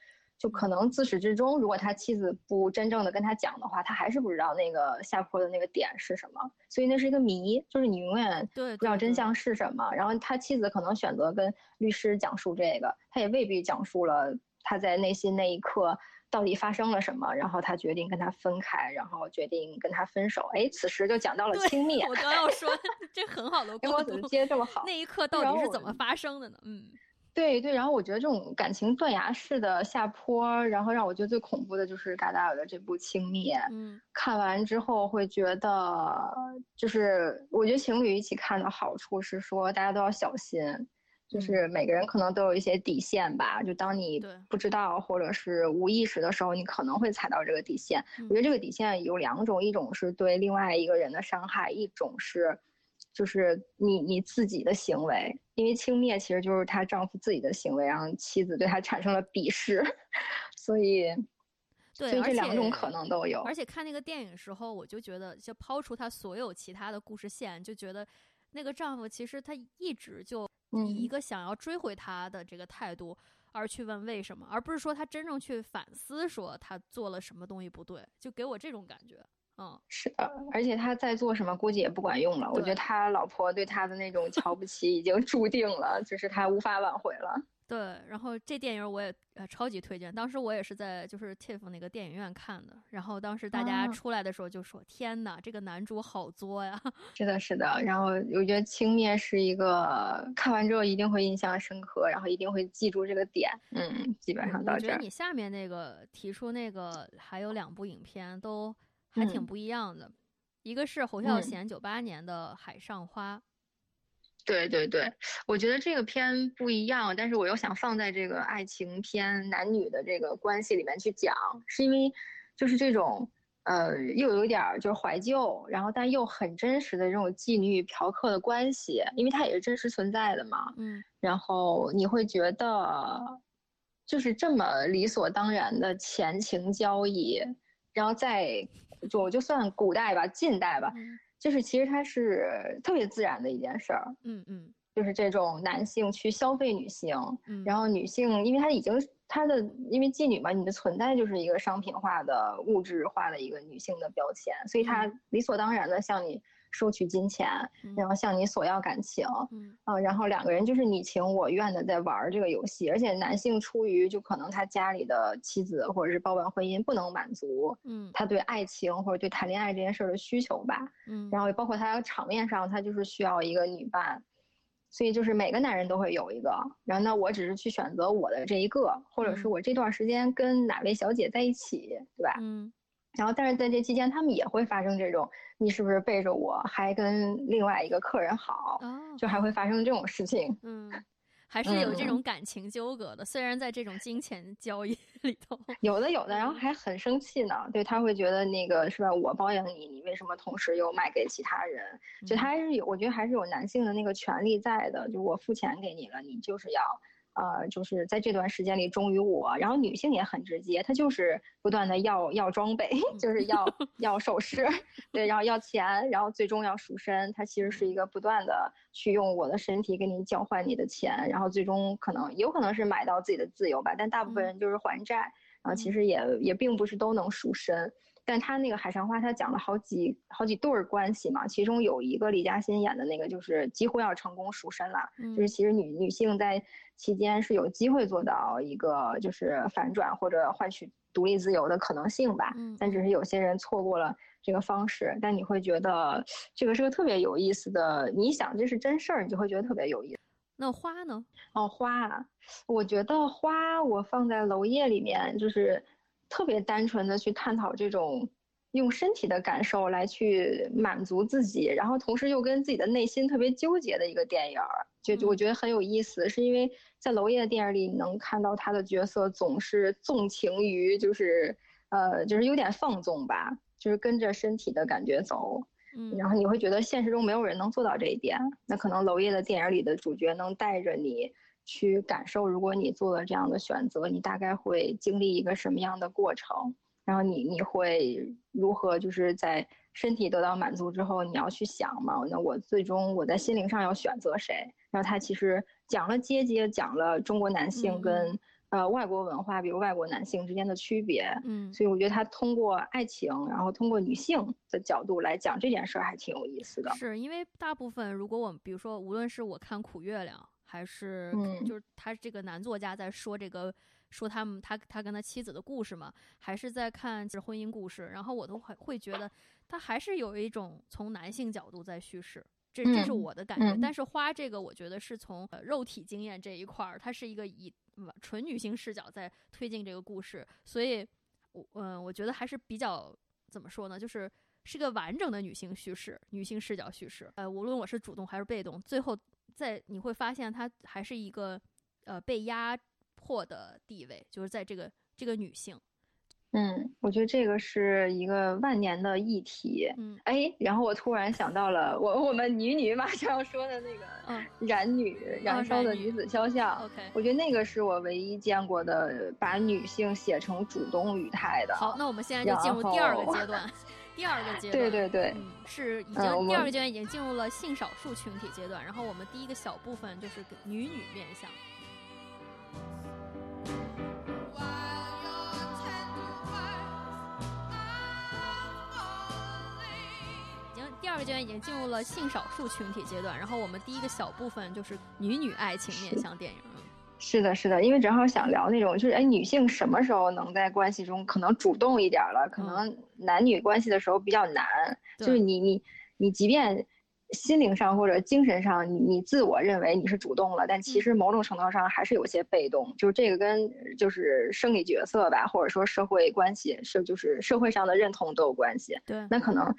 就可能自始至终，如果他妻子不真正的跟他讲的话，他还是不知道那个下坡的那个点是什么，所以那是一个谜，就是你永远不知道真相是什么。然后他妻子可能选择跟律师讲述这个，他也未必讲述了他在内心那一刻到底发生了什么，然后他决定跟他分开，然后决定跟他分手。哎，此时就讲到了亲密。我刚要说，这很好的给我怎么，接这么好，那一刻到底是怎么发生的呢？嗯。对对，然后我觉得这种感情断崖式的下坡，然后让我觉得最恐怖的就是嘎达尔的这部《轻蔑》。嗯，看完之后会觉得，就是我觉得情侣一起看的好处是说大家都要小心，就是每个人可能都有一些底线吧。就当你不知道或者是无意识的时候，你可能会踩到这个底线。我觉得这个底线有两种，一种是对另外一个人的伤害，一种是。就是你你自己的行为，因为轻蔑其实就是她丈夫自己的行为，让妻子对她产生了鄙视，所以，对，而且这两种可能都有。而且看那个电影时候，我就觉得，就抛出他所有其他的故事线，就觉得那个丈夫其实他一直就以一个想要追回她的这个态度而去问为什么，而不是说他真正去反思说他做了什么东西不对，就给我这种感觉。嗯，是的，而且他在做什么估计也不管用了。我觉得他老婆对他的那种瞧不起已经注定了，就是他无法挽回了。对，然后这电影我也呃超级推荐。当时我也是在就是 TIFF 那个电影院看的，然后当时大家出来的时候就说：“天哪，这个男主好作呀！” 是的，是的。然后我觉得轻蔑是一个看完之后一定会印象深刻，然后一定会记住这个点。嗯，基本上到这。我觉得你下面那个提出那个还有两部影片都还挺不一样的，一个是侯孝贤九八年的《海上花》。对对对，我觉得这个片不一样，但是我又想放在这个爱情片男女的这个关系里面去讲，是因为就是这种呃又有点就是怀旧，然后但又很真实的这种妓女与嫖客的关系，因为它也是真实存在的嘛。嗯。然后你会觉得就是这么理所当然的前情交易，然后在就就算古代吧，近代吧。就是其实它是特别自然的一件事儿，嗯嗯，就是这种男性去消费女性，然后女性因为她已经她的因为妓女嘛，你的存在就是一个商品化的物质化的一个女性的标签，所以她理所当然的向你。收取金钱，然后向你索要感情，嗯。啊，然后两个人就是你情我愿的在玩这个游戏，而且男性出于就可能他家里的妻子或者是包办婚姻不能满足，嗯，他对爱情或者对谈恋爱这件事的需求吧，嗯，然后也包括他场面上他就是需要一个女伴，所以就是每个男人都会有一个，然后呢，我只是去选择我的这一个，或者是我这段时间跟哪位小姐在一起，对吧？嗯。然后，但是在这期间，他们也会发生这种，你是不是背着我还跟另外一个客人好，就还会发生这种事情。嗯，还是有这种感情纠葛的，虽然在这种金钱交易里头，有的有的，然后还很生气呢。对他会觉得那个是吧？我包养你，你为什么同时又卖给其他人？就他还是有，我觉得还是有男性的那个权利在的。就我付钱给你了，你就是要。呃，就是在这段时间里忠于我，然后女性也很直接，她就是不断的要要装备，就是要 要首饰，对，然后要钱，然后最终要赎身。她其实是一个不断的去用我的身体跟你交换你的钱，然后最终可能有可能是买到自己的自由吧，但大部分人就是还债，然后其实也也并不是都能赎身。但他那个海上花，他讲了好几好几对儿关系嘛，其中有一个李嘉欣演的那个，就是几乎要成功赎身了，就是其实女女性在期间是有机会做到一个就是反转或者换取独立自由的可能性吧，但只是有些人错过了这个方式。但你会觉得这个是个特别有意思的，你想这是真事儿，你就会觉得特别有意思。那花呢？哦，花，啊，我觉得花我放在娄烨里面就是。特别单纯的去探讨这种用身体的感受来去满足自己，然后同时又跟自己的内心特别纠结的一个电影儿，就我觉得很有意思，是因为在娄烨的电影里能看到他的角色总是纵情于，就是呃，就是有点放纵吧，就是跟着身体的感觉走，嗯，然后你会觉得现实中没有人能做到这一点，那可能娄烨的电影里的主角能带着你。去感受，如果你做了这样的选择，你大概会经历一个什么样的过程？然后你你会如何就是在身体得到满足之后，你要去想嘛？那我最终我在心灵上要选择谁？然后他其实讲了阶级，讲了中国男性跟呃外国文化，比如外国男性之间的区别。嗯，所以我觉得他通过爱情，然后通过女性的角度来讲这件事儿，还挺有意思的。是因为大部分如果我们比如说，无论是我看《苦月亮》。还是就是他这个男作家在说这个说他们他他跟他妻子的故事嘛，还是在看是婚姻故事，然后我都会会觉得他还是有一种从男性角度在叙事，这这是我的感觉。但是花这个我觉得是从肉体经验这一块儿，它是一个以纯女性视角在推进这个故事，所以我嗯我觉得还是比较怎么说呢，就是是个完整的女性叙事，女性视角叙事。呃，无论我是主动还是被动，最后。在你会发现，她还是一个，呃，被压迫的地位，就是在这个这个女性，嗯，我觉得这个是一个万年的议题。嗯，哎，然后我突然想到了，我我们女女马上要说的那个，嗯，燃女燃烧的女子肖像。OK，我觉得那个是我唯一见过的把女性写成主动语态的。好，那我们现在就进入第二个阶段。第二个阶段，对对对，是已经第二个阶段已经进入了性少数群体阶段。然后我们第一个小部分就是女女面相。第二个阶段已经进入了性少数群体阶段，然后我们第一个小部分就是女女爱情面向电影。是的，是的，因为正好想聊那种，就是哎，女性什么时候能在关系中可能主动一点了？可能男女关系的时候比较难，就是你你你，即便心灵上或者精神上，你你自我认为你是主动了，但其实某种程度上还是有些被动。就是这个跟就是生理角色吧，或者说社会关系是就是社会上的认同都有关系。对，那可能。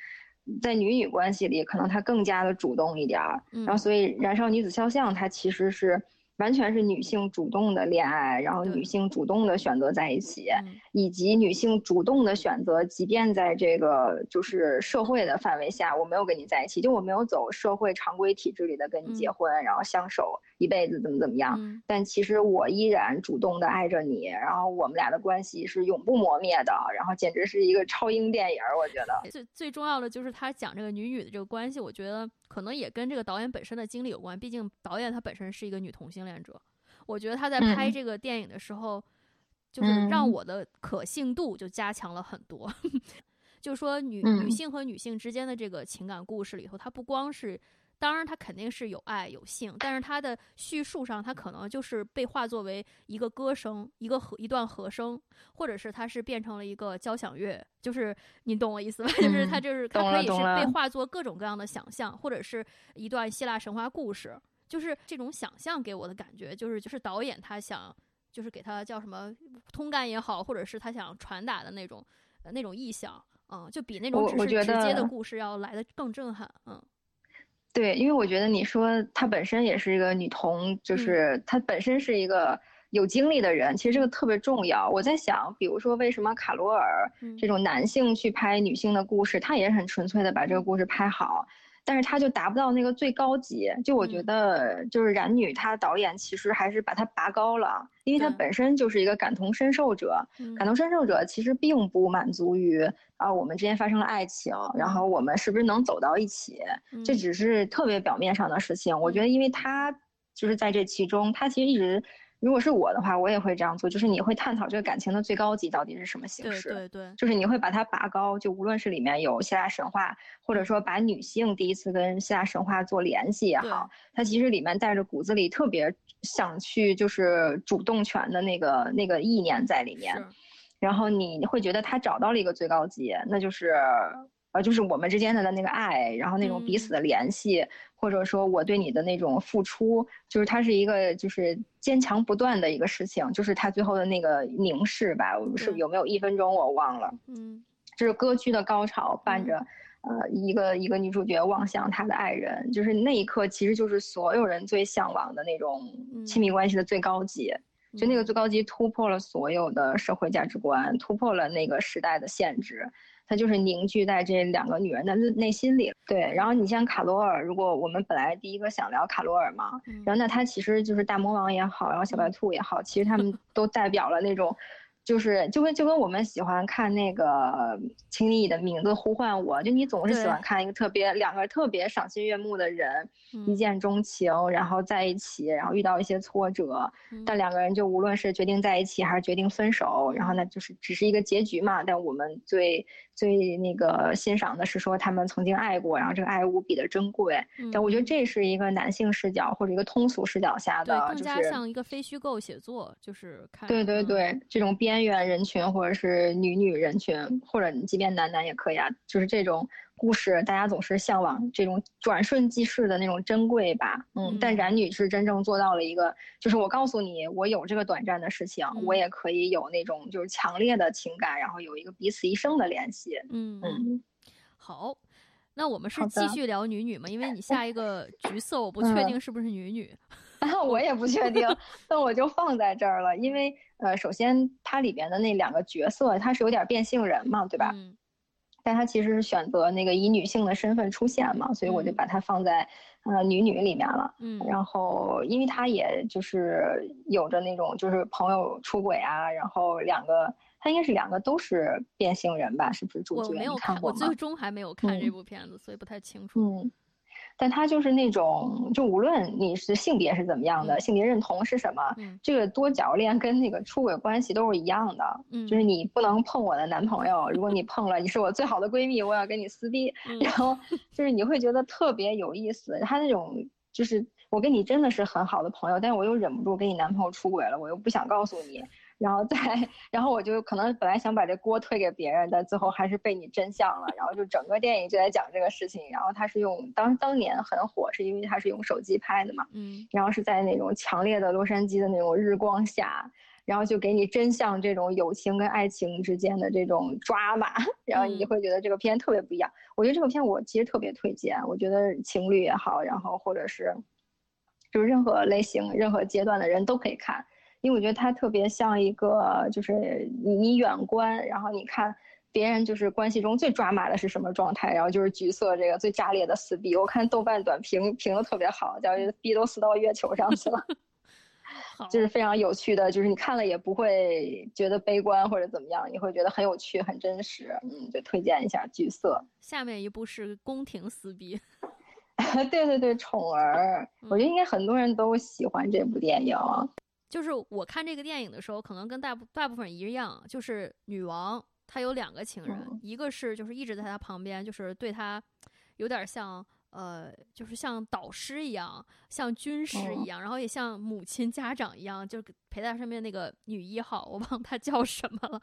在女女关系里，可能她更加的主动一点儿，然后所以《燃烧女子肖像》它其实是。完全是女性主动的恋爱，然后女性主动的选择在一起，以及女性主动的选择，即便在这个就是社会的范围下，我没有跟你在一起，就我没有走社会常规体制里的跟你结婚，然后相守一辈子，怎么怎么样？但其实我依然主动的爱着你，然后我们俩的关系是永不磨灭的，然后简直是一个超英电影，我觉得。最最重要的就是他讲这个女女的这个关系，我觉得。可能也跟这个导演本身的经历有关，毕竟导演他本身是一个女同性恋者。我觉得他在拍这个电影的时候，就是让我的可信度就加强了很多。就是说，女女性和女性之间的这个情感故事里头，它不光是。当然，他肯定是有爱有性，但是他的叙述上，他可能就是被化作为一个歌声，一个和一段和声，或者是他是变成了一个交响乐，就是你懂我意思吧？就是他就是他可以是被化作各种各样的想象，或者是一段希腊神话故事，就是这种想象给我的感觉，就是就是导演他想就是给他叫什么通感也好，或者是他想传达的那种那种意象，嗯，就比那种只是直接的故事要来的更震撼，嗯。对，因为我觉得你说她本身也是一个女同，就是她本身是一个有经历的人，其实这个特别重要。我在想，比如说为什么卡罗尔这种男性去拍女性的故事，他也很纯粹的把这个故事拍好。但是他就达不到那个最高级，就我觉得就是冉女，她导演其实还是把它拔高了，因为她本身就是一个感同身受者，感同身受者其实并不满足于啊我们之间发生了爱情，然后我们是不是能走到一起，这只是特别表面上的事情。我觉得，因为她就是在这其中，她其实一直。如果是我的话，我也会这样做，就是你会探讨这个感情的最高级到底是什么形式，对对对，就是你会把它拔高，就无论是里面有希腊神话，或者说把女性第一次跟希腊神话做联系也好，它其实里面带着骨子里特别想去就是主动权的那个那个意念在里面，然后你会觉得他找到了一个最高级，那就是。呃，就是我们之间的那个爱，然后那种彼此的联系，或者说我对你的那种付出，就是它是一个就是坚强不断的一个事情，就是他最后的那个凝视吧，是有没有一分钟我忘了，嗯，就是歌剧的高潮伴着，呃，一个一个女主角望向她的爱人，就是那一刻其实就是所有人最向往的那种亲密关系的最高级，就那个。最高级突破了所有的社会价值观，突破了那个时代的限制。它就是凝聚在这两个女人的内心里，对。然后你像卡罗尔，如果我们本来第一个想聊卡罗尔嘛，然后那他其实就是大魔王也好，然后小白兔也好，其实他们 都代表了那种。就是就跟就跟我们喜欢看那个，请你的名字呼唤我，就你总是喜欢看一个特别两个特别赏心悦目的人一见钟情，然后在一起，然后遇到一些挫折，但两个人就无论是决定在一起还是决定分手，然后那就是只是一个结局嘛。但我们最最那个欣赏的是说他们曾经爱过，然后这个爱无比的珍贵。但我觉得这是一个男性视角或者一个通俗视角下的，更加像一个非虚构写作，就是看对对对这种边。边缘人群，或者是女女人群，或者即便男男也可以啊。就是这种故事，大家总是向往这种转瞬即逝的那种珍贵吧。嗯，但冉女是真正做到了一个，就是我告诉你，我有这个短暂的事情，我也可以有那种就是强烈的情感，然后有一个彼此一生的联系。嗯嗯，好，那我们是继续聊女女吗？因为你下一个橘色，我 不确定是不是女女。我也不确定，那我就放在这儿了，因为呃，首先它里边的那两个角色，他是有点变性人嘛，对吧？嗯。但他其实是选择那个以女性的身份出现嘛，所以我就把它放在呃女女里面了。嗯。然后，因为他也就是有着那种就是朋友出轨啊，然后两个他应该是两个都是变性人吧？是不是主角？我没有看过，我最终还没有看这部片子，所以不太清楚。嗯。但他就是那种，就无论你是性别是怎么样的，性别认同是什么，这个多角恋跟那个出轨关系都是一样的。嗯，就是你不能碰我的男朋友，如果你碰了，你是我最好的闺蜜，我要跟你撕逼。然后就是你会觉得特别有意思。他那种就是我跟你真的是很好的朋友，但是我又忍不住跟你男朋友出轨了，我又不想告诉你。然后再，然后我就可能本来想把这锅推给别人，但最后还是被你真相了。然后就整个电影就在讲这个事情。然后他是用当当年很火，是因为他是用手机拍的嘛。嗯。然后是在那种强烈的洛杉矶的那种日光下，然后就给你真相这种友情跟爱情之间的这种抓马，然后你就会觉得这个片特别不一样。我觉得这个片我其实特别推荐，我觉得情侣也好，然后或者是，就是任何类型、任何阶段的人都可以看。因为我觉得它特别像一个，就是你你远观，然后你看别人就是关系中最抓马的是什么状态，然后就是橘色这个最炸裂的撕逼。我看豆瓣短评评的特别好，叫逼都撕到月球上去了，就是非常有趣的，就是你看了也不会觉得悲观或者怎么样，你会觉得很有趣很真实。嗯，就推荐一下橘色。下面一部是宫廷撕逼，对对对，宠儿，我觉得应该很多人都喜欢这部电影。就是我看这个电影的时候，可能跟大部大部分人一样，就是女王她有两个情人，一个是就是一直在她旁边，就是对她有点像呃，就是像导师一样，像军师一样，然后也像母亲家长一样，就陪在身边那个女一号，我忘她叫什么了。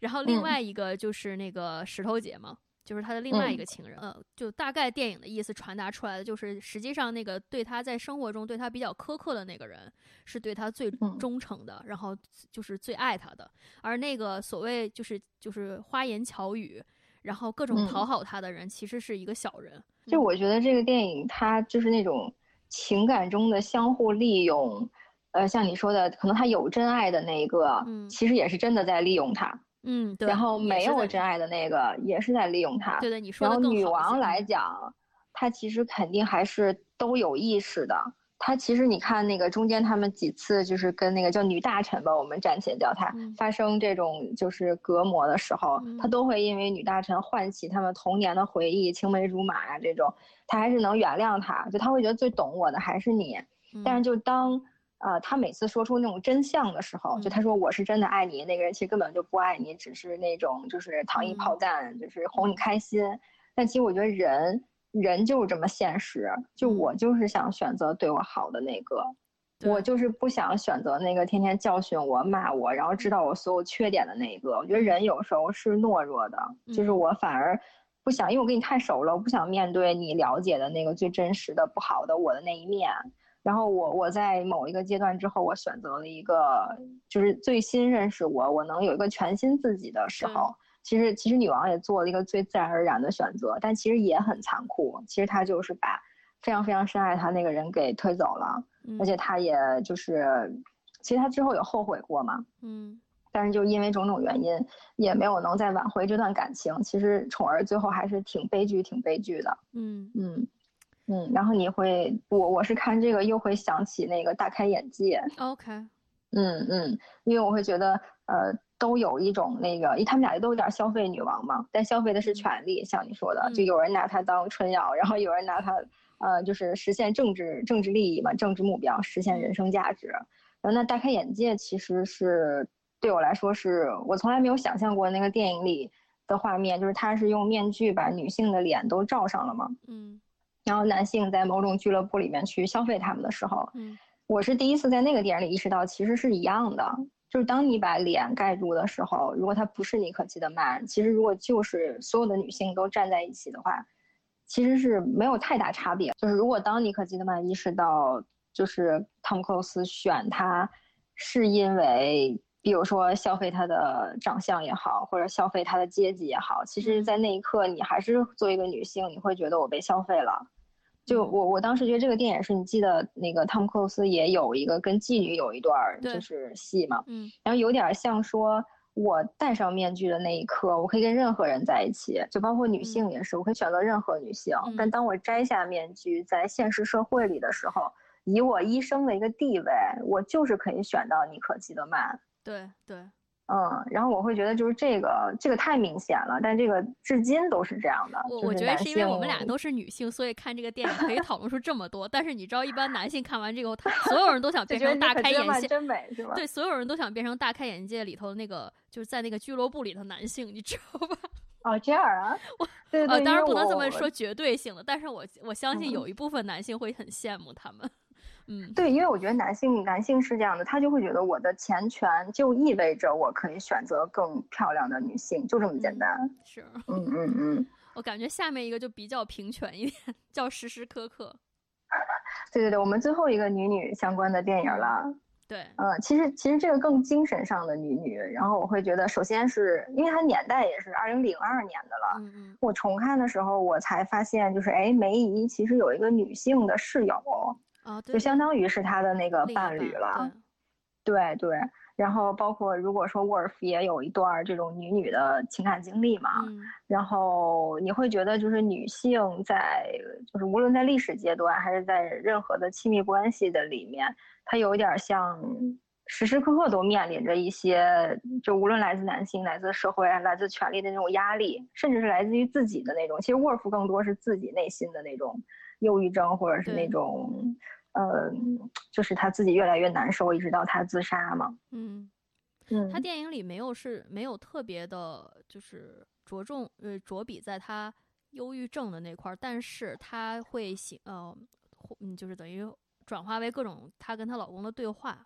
然后另外一个就是那个石头姐嘛。就是他的另外一个情人，呃，就大概电影的意思传达出来的，就是实际上那个对他在生活中对他比较苛刻的那个人，是对他最忠诚的，然后就是最爱他的，而那个所谓就是就是花言巧语，然后各种讨好他的人，其实是一个小人。就我觉得这个电影它就是那种情感中的相互利用，呃，像你说的，可能他有真爱的那一个，其实也是真的在利用他。嗯，对。然后没有真爱的那个也是在利用他。对对，你说的然后女王来讲，她其实肯定还是都有意识的。她其实你看那个中间他们几次就是跟那个叫女大臣吧，我们暂且叫她发生这种就是隔膜的时候，她都会因为女大臣唤起他们童年的回忆，青梅竹马呀这种，她还是能原谅他。就她会觉得最懂我的还是你。但是就当。呃，他每次说出那种真相的时候，就他说我是真的爱你，那个人其实根本就不爱你，只是那种就是糖衣炮弹，就是哄你开心。但其实我觉得人人就是这么现实，就我就是想选择对我好的那个，我就是不想选择那个天天教训我、骂我，然后知道我所有缺点的那一个。我觉得人有时候是懦弱的，就是我反而不想，因为我跟你太熟了，我不想面对你了解的那个最真实的不好的我的那一面。然后我我在某一个阶段之后，我选择了一个就是最新认识我，我能有一个全新自己的时候。其实其实女王也做了一个最自然而然的选择，但其实也很残酷。其实她就是把非常非常深爱她那个人给推走了，而且她也就是，其实她之后有后悔过嘛，嗯，但是就因为种种原因，也没有能再挽回这段感情。其实宠儿最后还是挺悲剧，挺悲剧的。嗯嗯。嗯，然后你会，我我是看这个又会想起那个大开眼界。OK，嗯嗯，因为我会觉得，呃，都有一种那个，因为他们俩都有点消费女王嘛，但消费的是权利，像你说的，就有人拿它当春药，然后有人拿它，呃，就是实现政治政治利益嘛，政治目标，实现人生价值。然后那大开眼界其实是对我来说是我从来没有想象过那个电影里的画面，就是他是用面具把女性的脸都罩上了嘛。嗯。然后男性在某种俱乐部里面去消费他们的时候，嗯，我是第一次在那个电影里意识到，其实是一样的。就是当你把脸盖住的时候，如果他不是尼可基德曼，其实如果就是所有的女性都站在一起的话，其实是没有太大差别。就是如果当尼可基德曼意识到，就是汤姆克鲁斯选他，是因为比如说消费他的长相也好，或者消费他的阶级也好，其实，在那一刻你还是作为一个女性，你会觉得我被消费了。就我我当时觉得这个电影是你记得那个汤姆克鲁斯也有一个跟妓女有一段就是戏嘛，嗯，然后有点像说我戴上面具的那一刻，我可以跟任何人在一起，就包括女性也是，我可以选择任何女性。但当我摘下面具，在现实社会里的时候，以我医生的一个地位，我就是可以选到妮可基德曼。对对。嗯，然后我会觉得就是这个这个太明显了，但这个至今都是这样的。我我觉得是因为我们俩都是女性，所以看这个电影可以讨论出这么多。但是你知道，一般男性看完这个，他 所有人都想变成大开眼界，真美是 吧？对，所有人都想变成大开眼界里头那个，就是在那个俱乐部里头男性，你知道吧？哦，这样啊，我对对，当然不能这么说绝对性的，但是我我相信有一部分男性会很羡慕他们。嗯，对，因为我觉得男性男性是这样的，他就会觉得我的钱权就意味着我可以选择更漂亮的女性，就这么简单。是，嗯嗯嗯。我感觉下面一个就比较平权一点，叫时时刻刻。对对对，我们最后一个女女相关的电影了。对，嗯，其实其实这个更精神上的女女，然后我会觉得，首先是因为它年代也是二零零二年的了。嗯嗯。我重看的时候，我才发现，就是哎，梅姨其实有一个女性的室友。啊，就相当于是他的那个伴侣了，对对。然后包括如果说沃尔夫也有一段这种女女的情感经历嘛，然后你会觉得就是女性在就是无论在历史阶段还是在任何的亲密关系的里面，她有一点像时时刻刻都面临着一些，就无论来自男性、来自社会、来自权力的那种压力，甚至是来自于自己的那种。其实沃尔夫更多是自己内心的那种。忧郁症，或者是那种，呃，就是他自己越来越难受，一直到他自杀嘛。嗯嗯，他电影里没有是没有特别的，就是着重呃着笔在他忧郁症的那块儿，但是他会写呃，嗯，就是等于转化为各种她跟她老公的对话，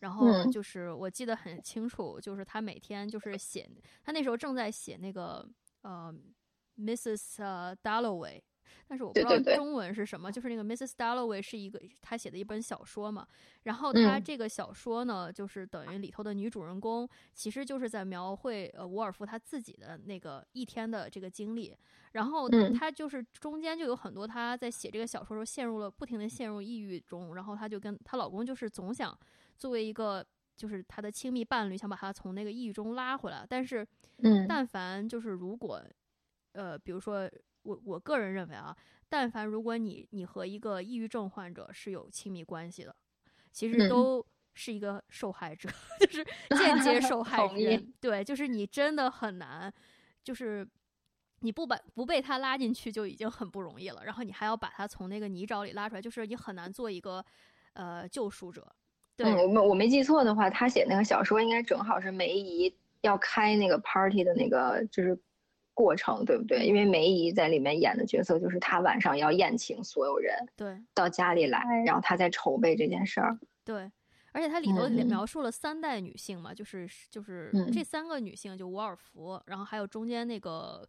然后就是我记得很清楚，就是她每天就是写，她那时候正在写那个呃，Mrs. Dalloway。但是我不知道中文是什么，就是那个 Mrs. Dalloway 是一个他写的一本小说嘛，然后他这个小说呢，就是等于里头的女主人公，其实就是在描绘呃伍尔夫他自己的那个一天的这个经历，然后他就是中间就有很多他在写这个小说时候陷入了不停的陷入抑郁中，然后他就跟她老公就是总想作为一个就是他的亲密伴侣，想把他从那个抑郁中拉回来，但是但凡就是如果呃比如说。我我个人认为啊，但凡如果你你和一个抑郁症患者是有亲密关系的，其实都是一个受害者，就是间接受 害人。对，就是你真的很难，就是你不把不被他拉进去就已经很不容易了，然后你还要把他从那个泥沼里拉出来，就是你很难做一个呃救赎者。对，我没我没记错的话，他写那个小说应该正好是梅姨要开那个 party 的那个就是。过程对不对？因为梅姨在里面演的角色就是她晚上要宴请所有人，对，到家里来，然后她在筹备这件事儿。对，而且它里头描述了三代女性嘛，就是就是这三个女性，就伍尔芙，然后还有中间那个，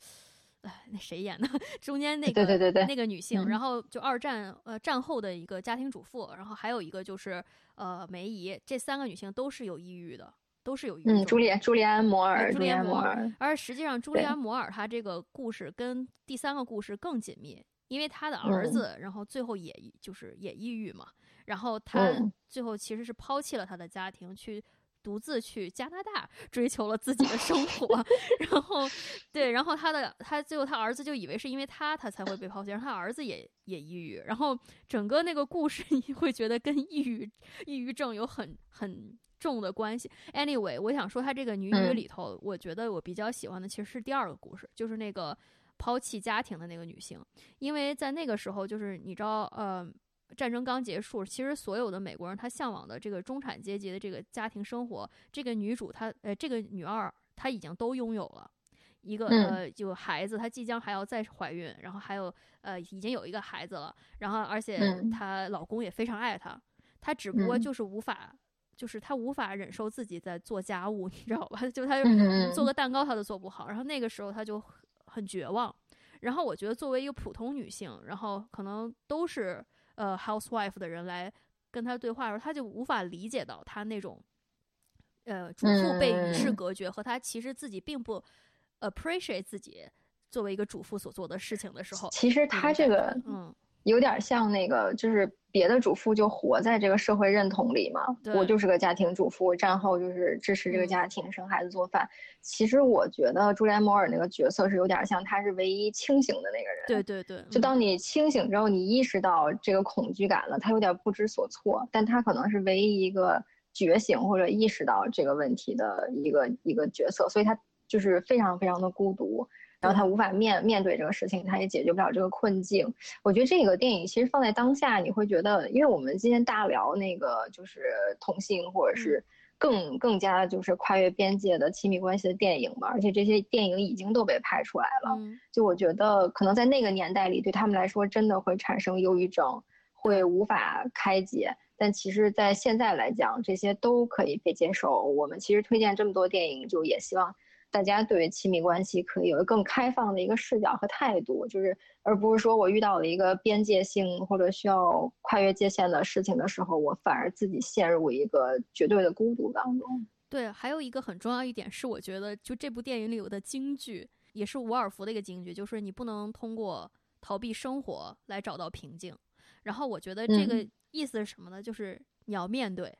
哎，那谁演的？中间那个对对对对那个女性，然后就二战呃战后的一个家庭主妇，然后还有一个就是呃梅姨，这三个女性都是有抑郁的。都是有嗯，朱莉朱莉安摩尔，朱莉安摩尔。而实际上，朱莉安摩尔他这个故事跟第三个故事更紧密，因为他的儿子，然后最后也就是也抑郁嘛，然后他最后其实是抛弃了他的家庭，去独自去加拿大追求了自己的生活。然后，对，然后他的他最后他儿子就以为是因为他他才会被抛弃，然后他儿子也也抑郁。然后整个那个故事你会觉得跟抑郁抑郁症有很很。重的关系。Anyway，我想说，她这个女女里头，我觉得我比较喜欢的其实是第二个故事，就是那个抛弃家庭的那个女性。因为在那个时候，就是你知道，呃，战争刚结束，其实所有的美国人他向往的这个中产阶级的这个家庭生活，这个女主她呃，这个女二她已经都拥有了一个呃，就孩子，她即将还要再怀孕，然后还有呃，已经有一个孩子了，然后而且她老公也非常爱她，她只不过就是无法。就是她无法忍受自己在做家务，你知道吧？就她做个蛋糕，她都做不好。然后那个时候她就很绝望。然后我觉得作为一个普通女性，然后可能都是呃 housewife 的人来跟她对话的时候，她就无法理解到她那种呃主妇被与世隔绝，和她其实自己并不 appreciate 自己作为一个主妇所做的事情的时候。其实她这个嗯。有点像那个，就是别的主妇就活在这个社会认同里嘛。我就是个家庭主妇，战后就是支持这个家庭，生孩子做饭。其实我觉得朱莲·摩尔那个角色是有点像，他是唯一清醒的那个人。对对对。就当你清醒之后，你意识到这个恐惧感了，他有点不知所措，但他可能是唯一一个觉醒或者意识到这个问题的一个一个角色，所以他就是非常非常的孤独。然后他无法面面对这个事情，他也解决不了这个困境。我觉得这个电影其实放在当下，你会觉得，因为我们今天大聊那个就是同性或者是更更加就是跨越边界的亲密关系的电影嘛，而且这些电影已经都被拍出来了。就我觉得，可能在那个年代里，对他们来说真的会产生忧郁症，会无法开解。但其实，在现在来讲，这些都可以被接受。我们其实推荐这么多电影，就也希望。大家对亲密关系可以有更开放的一个视角和态度，就是而不是说我遇到了一个边界性或者需要跨越界限的事情的时候，我反而自己陷入一个绝对的孤独当中。对，还有一个很重要一点是，我觉得就这部电影里有的京剧，也是伍尔夫的一个京剧，就是你不能通过逃避生活来找到平静。然后我觉得这个意思是什么呢？就是你要面对。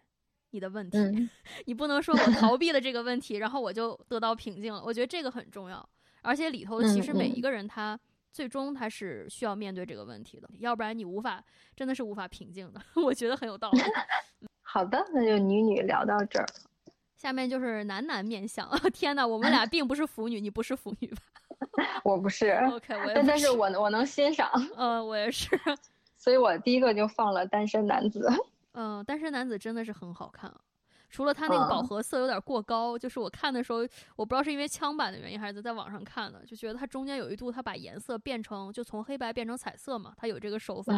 你的问题，你不能说我逃避了这个问题，然后我就得到平静了。我觉得这个很重要，而且里头其实每一个人他最终他是需要面对这个问题的，要不然你无法真的是无法平静的。我觉得很有道理。好的，那就女女聊到这儿，下面就是男男面相。天哪，我们俩并不是腐女，你不是腐女吧？我不是。OK，我但但是我我能欣赏。嗯，我也是。所以我第一个就放了单身男子。嗯，单身男子真的是很好看，除了他那个饱和色有点过高，就是我看的时候，我不知道是因为枪版的原因还是在网上看的，就觉得他中间有一度他把颜色变成就从黑白变成彩色嘛，他有这个手法，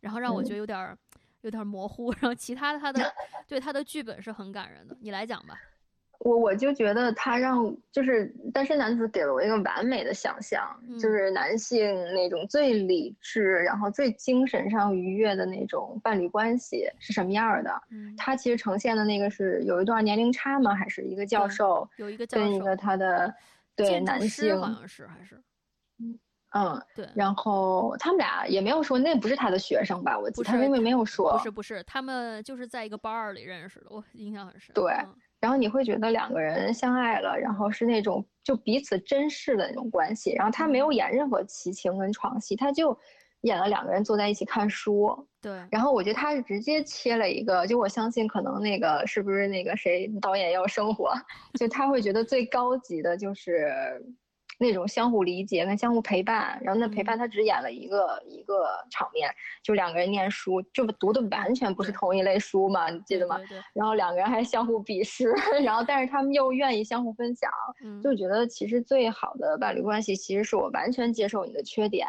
然后让我觉得有点有点模糊，然后其他他的 对他的剧本是很感人的，你来讲吧。我我就觉得他让就是单身男子给了我一个完美的想象，就是男性那种最理智，然后最精神上愉悦的那种伴侣关系是什么样的。他其实呈现的那个是有一段年龄差吗？还是一个教授？有一个跟一个他的对男性好像是还是嗯嗯对。然后他们俩也没有说那不是他的学生吧？我记得他因为没有说不是不是，他们就是在一个 bar 里认识的，我印象很深。对。然后你会觉得两个人相爱了，然后是那种就彼此珍视的那种关系。然后他没有演任何奇情跟床戏，他就演了两个人坐在一起看书。对。然后我觉得他是直接切了一个，就我相信可能那个是不是那个谁导演要生活，就他会觉得最高级的就是。那种相互理解跟相互陪伴，然后那陪伴他只演了一个一个场面，就两个人念书，就读的完全不是同一类书嘛，你记得吗？然后两个人还相互鄙视，然后但是他们又愿意相互分享，就觉得其实最好的伴侣关系其实是我完全接受你的缺点。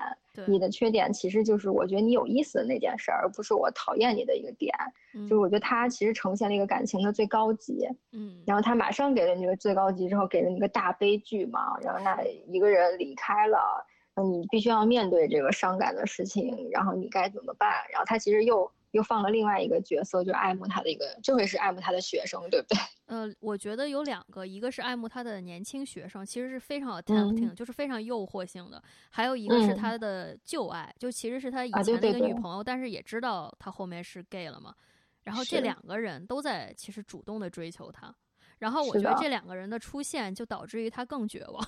你的缺点其实就是我觉得你有意思的那件事儿，而不是我讨厌你的一个点。就是我觉得他其实呈现了一个感情的最高级。嗯，然后他马上给了你个最高级之后，给了你个大悲剧嘛。然后那一个人离开了，你必须要面对这个伤感的事情，然后你该怎么办？然后他其实又。又放了另外一个角色，就是爱慕他的一个，这回是爱慕他的学生，对不对？呃，我觉得有两个，一个是爱慕他的年轻学生，其实是非常 tempting，就是非常诱惑性的；还有一个是他的旧爱，就其实是他以前的一个女朋友，但是也知道他后面是 gay 了嘛。然后这两个人都在其实主动的追求他，然后我觉得这两个人的出现就导致于他更绝望。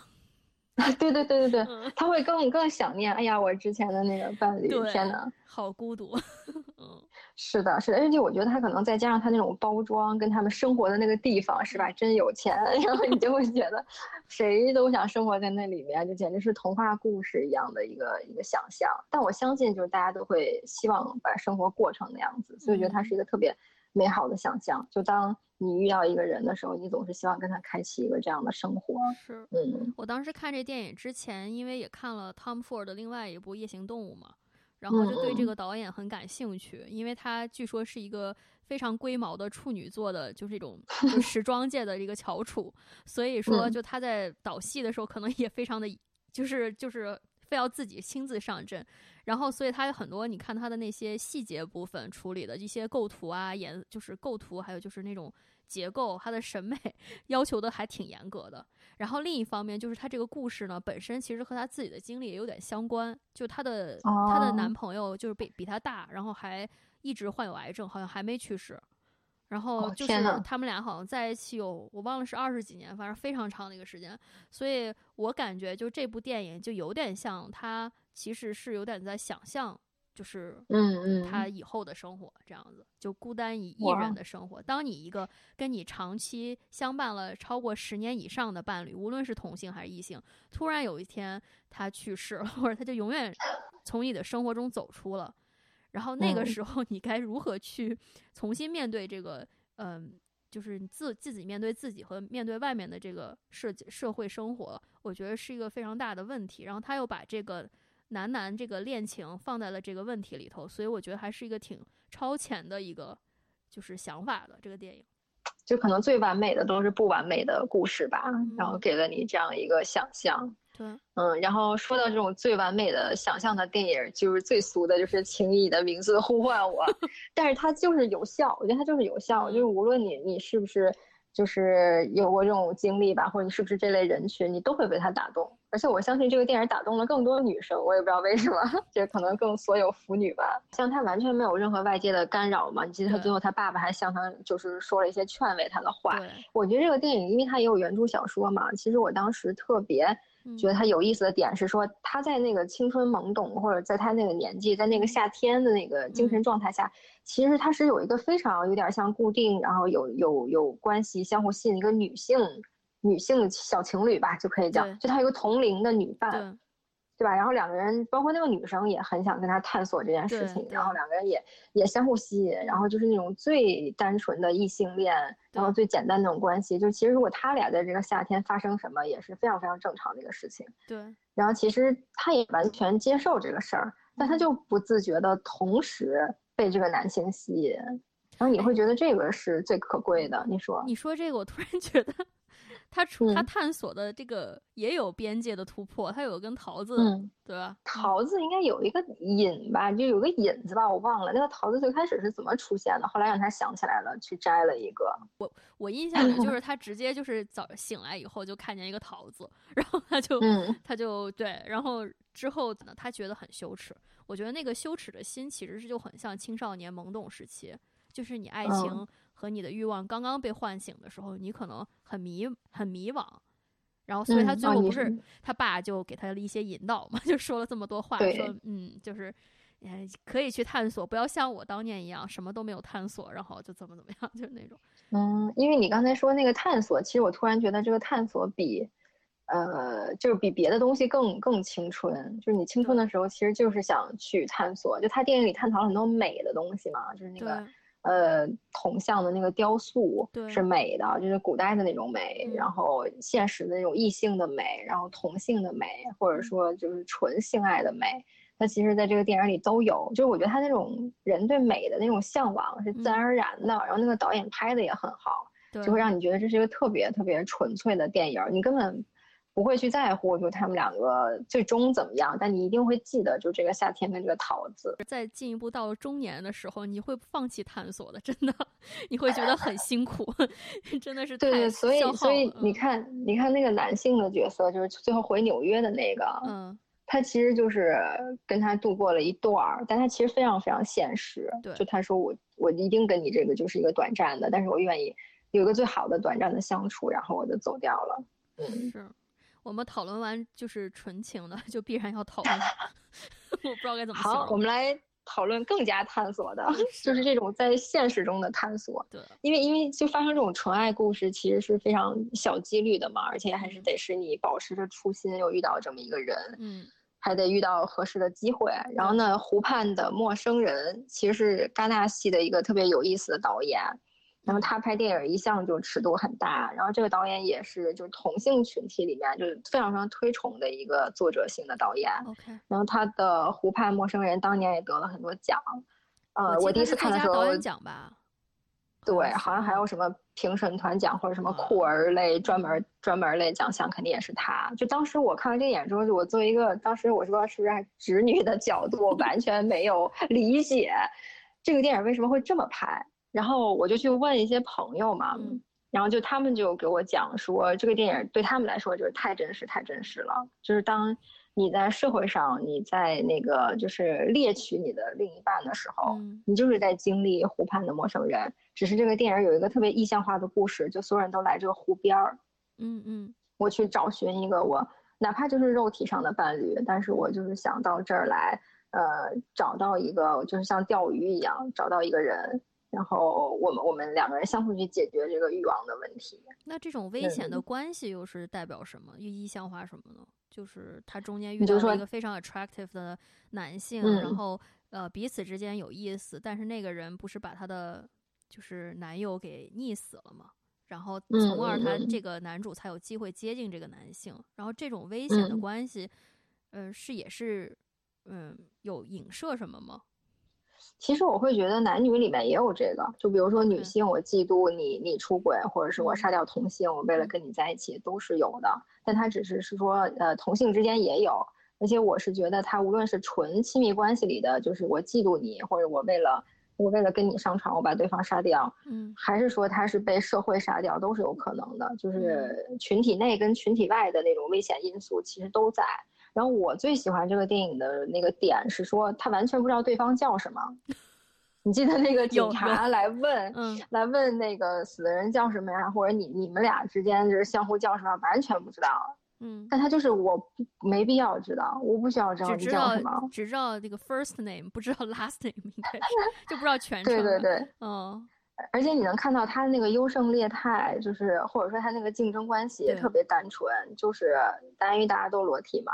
对对对对对，他会更更想念。哎呀，我之前的那个伴侣，天哪，好孤独。嗯。是的，是的，而且我觉得他可能再加上他那种包装，跟他们生活的那个地方，是吧？真有钱，然后你就会觉得，谁都想生活在那里面，就简直是童话故事一样的一个一个想象。但我相信，就是大家都会希望把生活过成那样子，所以觉得它是一个特别美好的想象。就当你遇到一个人的时候，你总是希望跟他开启一个这样的生活。是，嗯，我当时看这电影之前，因为也看了 Tom Ford 的另外一部《夜行动物》嘛。然后就对这个导演很感兴趣，因为他据说是一个非常龟毛的处女座的，就是这种 就时装界的一个翘楚，所以说就他在导戏的时候可能也非常的，就是就是非要自己亲自上阵，然后所以他有很多你看他的那些细节部分处理的一些构图啊，颜就是构图，还有就是那种结构、他的审美 要求的还挺严格的。然后另一方面，就是他这个故事呢，本身其实和他自己的经历也有点相关。就他的他的男朋友就是比比他大，然后还一直患有癌症，好像还没去世。然后就是他们俩好像在一起有我忘了是二十几年，反正非常长的一个时间。所以我感觉就这部电影就有点像他其实是有点在想象。就是嗯嗯，他以后的生活这样子，就孤单一一人的生活。当你一个跟你长期相伴了超过十年以上的伴侣，无论是同性还是异性，突然有一天他去世了，或者他就永远从你的生活中走出了，然后那个时候你该如何去重新面对这个？嗯，就是自自己面对自己和面对外面的这个社社会生活，我觉得是一个非常大的问题。然后他又把这个。男男这个恋情放在了这个问题里头，所以我觉得还是一个挺超前的一个就是想法的这个电影。就可能最完美的都是不完美的故事吧，然后给了你这样一个想象。对，嗯，然后说到这种最完美的想象的电影，就是最俗的，就是《请以你的名字呼唤我 》，但是它就是有效，我觉得它就是有效，就是无论你你是不是。就是有过这种经历吧，或者你是不是这类人群，你都会被它打动。而且我相信这个电影打动了更多女生，我也不知道为什么，这可能更所有腐女吧。像她完全没有任何外界的干扰嘛？你记得她最后她爸爸还向她就是说了一些劝慰她的话。我觉得这个电影，因为它也有原著小说嘛，其实我当时特别。觉得他有意思的点是说，他在那个青春懵懂，或者在他那个年纪，在那个夏天的那个精神状态下，其实他是有一个非常有点像固定，然后有有有关系、相互吸引一个女性女性小情侣吧，就可以讲，就他有个同龄的女伴。对吧？然后两个人，包括那个女生也很想跟他探索这件事情，然后两个人也也相互吸引，然后就是那种最单纯的异性恋，然后最简单那种关系。就其实如果他俩在这个夏天发生什么，也是非常非常正常的一个事情。对。然后其实他也完全接受这个事儿，但他就不自觉的同时被这个男性吸引，然后你会觉得这个是最可贵的。你说？你说这个，我突然觉得。他出他探索的这个也有边界的突破，他有跟桃子，对吧？桃子应该有一个引吧，就有个引子吧，我忘了。那个桃子最开始是怎么出现的？后来让他想起来了，去摘了一个。我我印象里就 是他直接就是早醒来以后就看见一个桃子，然后他就他就对，然后之后呢，他觉得很羞耻。我觉得那个羞耻的心其实是就很像青少年懵懂时期，就是你爱情。和你的欲望刚刚被唤醒的时候，你可能很迷很迷惘，然后所以他最后不是他爸就给他了一些引导嘛，就说了这么多话，说嗯，就是可以去探索，不要像我当年一样什么都没有探索，然后就怎么怎么样，就是那种。嗯，因为你刚才说那个探索，其实我突然觉得这个探索比呃，就是比别的东西更更青春，就是你青春的时候其实就是想去探索，就他电影里探讨了很多美的东西嘛，就是那个。呃，铜像的那个雕塑是美的，就是古代的那种美，然后现实的那种异性的美，然后同性的美，或者说就是纯性爱的美，它其实在这个电影里都有。就是我觉得他那种人对美的那种向往是自然而然的，然后那个导演拍的也很好，就会让你觉得这是一个特别特别纯粹的电影，你根本。不会去在乎，就他们两个最终怎么样，但你一定会记得，就这个夏天跟这个桃子。在进一步到中年的时候，你会放弃探索的，真的，你会觉得很辛苦，真的是对对。所以所以你看，你看那个男性的角色，就是最后回纽约的那个，嗯，他其实就是跟他度过了一段儿，但他其实非常非常现实。对，就他说我我一定跟你这个就是一个短暂的，但是我愿意有一个最好的短暂的相处，然后我就走掉了。嗯，是。我们讨论完就是纯情的，就必然要讨论。我不知道该怎么好，我们来讨论更加探索的，就是这种在现实中的探索。对，因为因为就发生这种纯爱故事，其实是非常小几率的嘛，而且还是得是你保持着初心，又遇到这么一个人，嗯，还得遇到合适的机会。然后呢，湖畔的陌生人其实是戛纳系的一个特别有意思的导演。然后他拍电影一向就尺度很大，然后这个导演也是就是同性群体里面就是非常非常推崇的一个作者型的导演。OK，然后他的《湖畔陌生人》当年也得了很多奖，呃，我第一次看的时候，导演奖吧，对，好像还有什么评审团奖或者什么酷儿类专门专门类奖项，肯定也是他。就当时我看完这电影之后，就我作为一个当时我说是不是直女的角度，我完全没有理解这个电影为什么会这么拍。然后我就去问一些朋友嘛，然后就他们就给我讲说，这个电影对他们来说就是太真实，太真实了。就是当你在社会上，你在那个就是猎取你的另一半的时候，你就是在经历湖畔的陌生人。只是这个电影有一个特别意象化的故事，就所有人都来这个湖边儿，嗯嗯，我去找寻一个我哪怕就是肉体上的伴侣，但是我就是想到这儿来，呃，找到一个就是像钓鱼一样找到一个人。然后我们我们两个人相互去解决这个欲望的问题。那这种危险的关系又是代表什么？又意象化什么呢？就是他中间遇到了一个非常 attractive 的男性，然后呃彼此之间有意思，但是那个人不是把他的就是男友给溺死了吗？然后从而他这个男主才有机会接近这个男性。然后这种危险的关系，呃是也是嗯有影射什么吗？其实我会觉得男女里面也有这个，就比如说女性，我嫉妒你，你出轨，或者是我杀掉同性，我为了跟你在一起，都是有的。但他只是是说，呃，同性之间也有，而且我是觉得他无论是纯亲密关系里的，就是我嫉妒你，或者我为了我为了跟你上床，我把对方杀掉，嗯，还是说他是被社会杀掉，都是有可能的。就是群体内跟群体外的那种危险因素，其实都在。然后我最喜欢这个电影的那个点是说，他完全不知道对方叫什么。你记得那个警察来问，来问那个死的人叫什么呀？或者你你们俩之间就是相互叫什么？完全不知道。嗯，但他就是我没必要知道，我不需要知道你叫什么，只知道那个 first name，不知道 last name，应该是就不知道全 称。对对对，嗯。而且你能看到他那个优胜劣汰，就是或者说他那个竞争关系特别单纯，就是因为大家都裸体嘛。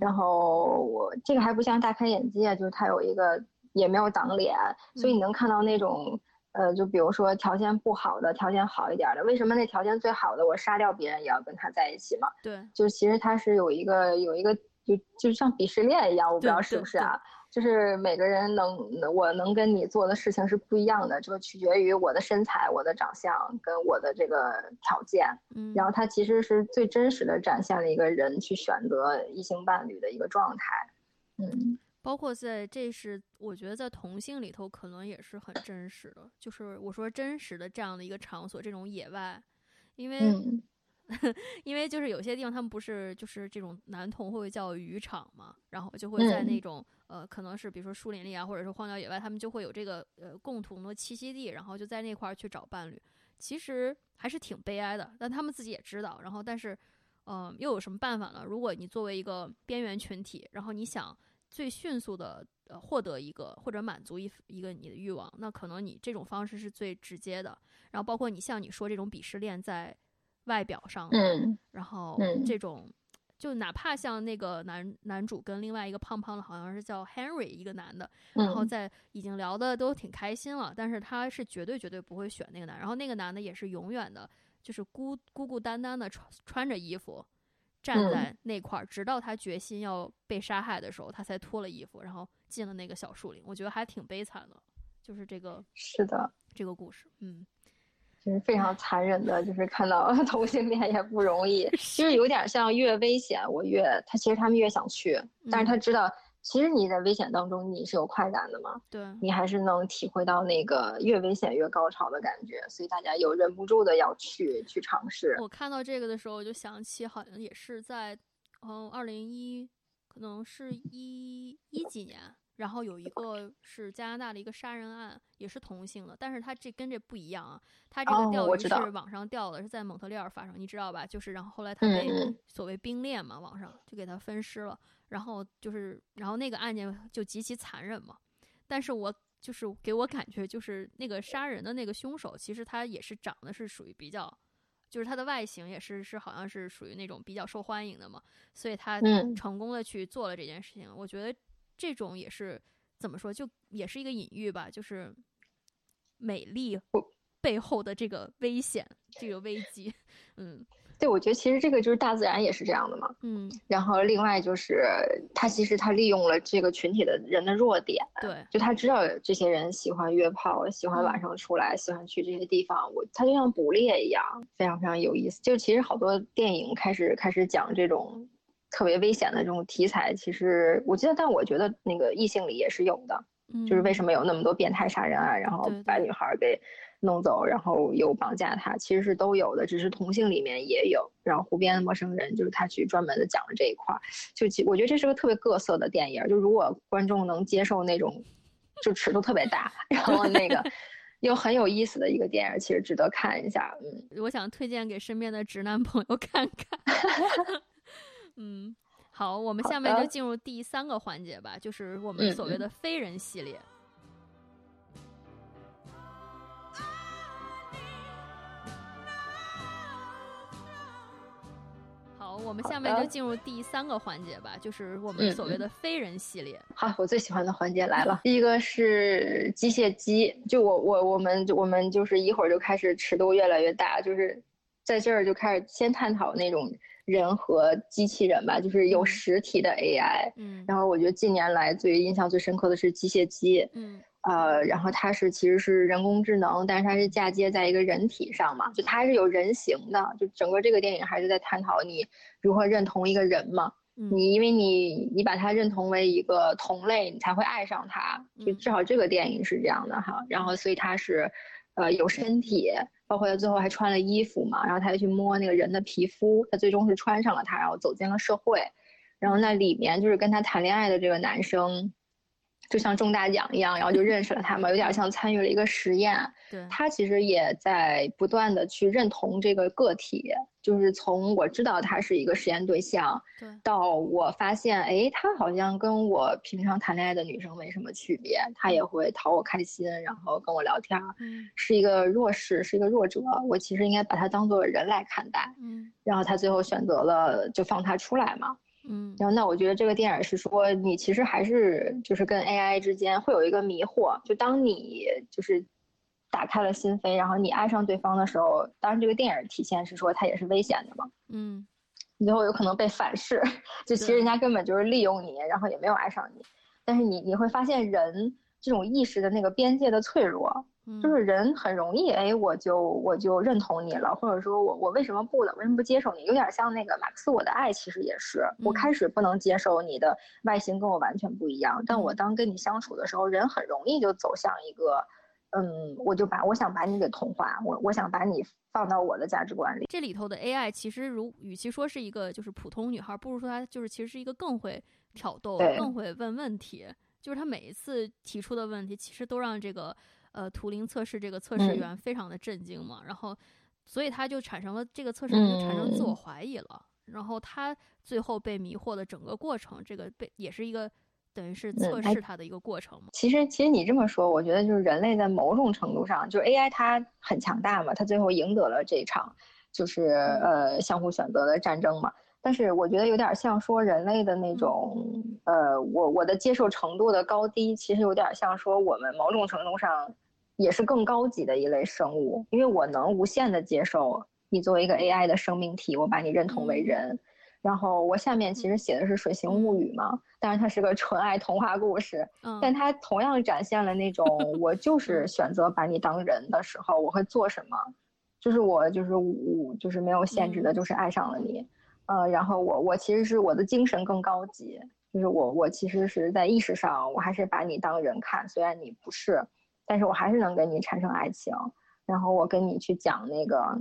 然后我这个还不像大开眼界，就是他有一个也没有挡脸，所以你能看到那种呃，就比如说条件不好的，条件好一点的，为什么那条件最好的我杀掉别人也要跟他在一起嘛？对，就其实他是有一个有一个就就像鄙视链一样，我不知道是不是啊。就是每个人能，我能跟你做的事情是不一样的，这个取决于我的身材、我的长相跟我的这个条件。嗯，然后它其实是最真实的展现了一个人去选择异性伴侣的一个状态。嗯，包括在这是我觉得在同性里头可能也是很真实的，就是我说真实的这样的一个场所，这种野外，因为。因为就是有些地方他们不是就是这种男童会叫渔场嘛，然后就会在那种呃可能是比如说树林里啊，或者是荒郊野外，他们就会有这个呃共同的栖息地，然后就在那块儿去找伴侣。其实还是挺悲哀的，但他们自己也知道。然后但是，嗯，又有什么办法呢？如果你作为一个边缘群体，然后你想最迅速的呃获得一个或者满足一一个你的欲望，那可能你这种方式是最直接的。然后包括你像你说这种鄙视链在。外表上，嗯，然后这种，就哪怕像那个男男主跟另外一个胖胖的，好像是叫 Henry 一个男的，然后在已经聊的都挺开心了，但是他是绝对绝对不会选那个男，然后那个男的也是永远的，就是孤孤孤单单的穿穿着衣服站在那块儿，直到他决心要被杀害的时候，他才脱了衣服，然后进了那个小树林。我觉得还挺悲惨的，就是这个是的这个故事，嗯。就是非常残忍的，就是看到 同性恋也不容易，就是有点像越危险我越他其实他们越想去，但是他知道其实你在危险当中你是有快感的嘛，对你还是能体会到那个越危险越高潮的感觉，所以大家有忍不住的要去去尝试。我看到这个的时候，我就想起好像也是在嗯二零一可能是一一几年。然后有一个是加拿大的一个杀人案，也是同性的，但是他这跟这不一样啊，他这个钓鱼是网上钓的，是在蒙特利尔发生，你知道吧？就是然后后来他被所谓冰链嘛，网上就给他分尸了，然后就是然后那个案件就极其残忍嘛，但是我就是给我感觉就是那个杀人的那个凶手，其实他也是长得是属于比较，就是他的外形也是是好像是属于那种比较受欢迎的嘛，所以他成功的去做了这件事情，我觉得。这种也是怎么说，就也是一个隐喻吧，就是美丽背后的这个危险，这个危机。嗯，对，我觉得其实这个就是大自然也是这样的嘛。嗯，然后另外就是他其实他利用了这个群体的人的弱点，对，就他知道这些人喜欢约炮，喜欢晚上出来，喜欢去这些地方，我他就像捕猎一样，非常非常有意思。就其实好多电影开始开始讲这种。特别危险的这种题材，其实我记得，但我觉得那个异性里也是有的。就是为什么有那么多变态杀人案，然后把女孩给弄走，然后又绑架她，其实是都有的，只是同性里面也有。然后《湖边的陌生人》就是他去专门的讲了这一块儿，就其我觉得这是个特别各色的电影，就如果观众能接受那种，就尺度特别大，然后那个。又很有意思的一个电影，其实值得看一下。嗯，我想推荐给身边的直男朋友看看。嗯，好，我们下面就进入第三个环节吧，就是我们所谓的非人系列。好我们下面就进入第三个环节吧，就是我们所谓的非人系列。好，我最喜欢的环节来了。第一个是机械姬，就我我我们我们就是一会儿就开始尺度越来越大，就是在这儿就开始先探讨那种人和机器人吧，就是有实体的 AI。嗯。然后我觉得近年来最印象最深刻的是机械姬。嗯。呃，然后它是其实是人工智能，但是它是嫁接在一个人体上嘛，就它是有人形的，就整个这个电影还是在探讨你如何认同一个人嘛。你因为你你把它认同为一个同类，你才会爱上它，就至少这个电影是这样的哈。然后所以它是，呃，有身体，包括他最后还穿了衣服嘛，然后他又去摸那个人的皮肤，他最终是穿上了它，然后走进了社会。然后那里面就是跟他谈恋爱的这个男生。就像中大奖一样，然后就 认识了他嘛，有点像参与了一个实验。对，他其实也在不断的去认同这个个体，就是从我知道他是一个实验对象，对，到我发现，哎，他好像跟我平常谈恋爱的女生没什么区别，他也会讨我开心，然后跟我聊天，嗯，是一个弱势，是一个弱者，我其实应该把他当做人来看待，嗯，然后他最后选择了就放他出来嘛。嗯，然后那我觉得这个电影是说，你其实还是就是跟 AI 之间会有一个迷惑，就当你就是打开了心扉，然后你爱上对方的时候，当然这个电影体现是说它也是危险的嘛，嗯，你最后有可能被反噬，就其实人家根本就是利用你，然后也没有爱上你，但是你你会发现人这种意识的那个边界的脆弱。就是人很容易，哎，我就我就认同你了，或者说我我为什么不了？为什么不接受你？有点像那个马克思，我的爱其实也是，我开始不能接受你的外形跟我完全不一样，但我当跟你相处的时候，人很容易就走向一个，嗯，我就把我想把你给同化，我我想把你放到我的价值观里。这里头的 AI 其实如与其说是一个就是普通女孩，不如说她就是其实是一个更会挑逗、更会问问题，就是她每一次提出的问题，其实都让这个。呃，图灵测试这个测试员非常的震惊嘛，然后，所以他就产生了这个测试员就产生自我怀疑了，然后他最后被迷惑的整个过程，这个被也是一个等于是测试他的一个过程嘛。其实，其实你这么说，我觉得就是人类在某种程度上，就是 AI 它很强大嘛，它最后赢得了这场就是呃相互选择的战争嘛。但是我觉得有点像说人类的那种，呃，我我的接受程度的高低，其实有点像说我们某种程度上也是更高级的一类生物，因为我能无限的接受你作为一个 AI 的生命体，我把你认同为人。然后我下面其实写的是《水形物语》嘛，当然它是个纯爱童话故事，但它同样展现了那种 我就是选择把你当人的时候，我会做什么，就是我就是我就是没有限制的，就是爱上了你。呃，然后我我其实是我的精神更高级，就是我我其实是在意识上，我还是把你当人看，虽然你不是，但是我还是能跟你产生爱情，然后我跟你去讲那个，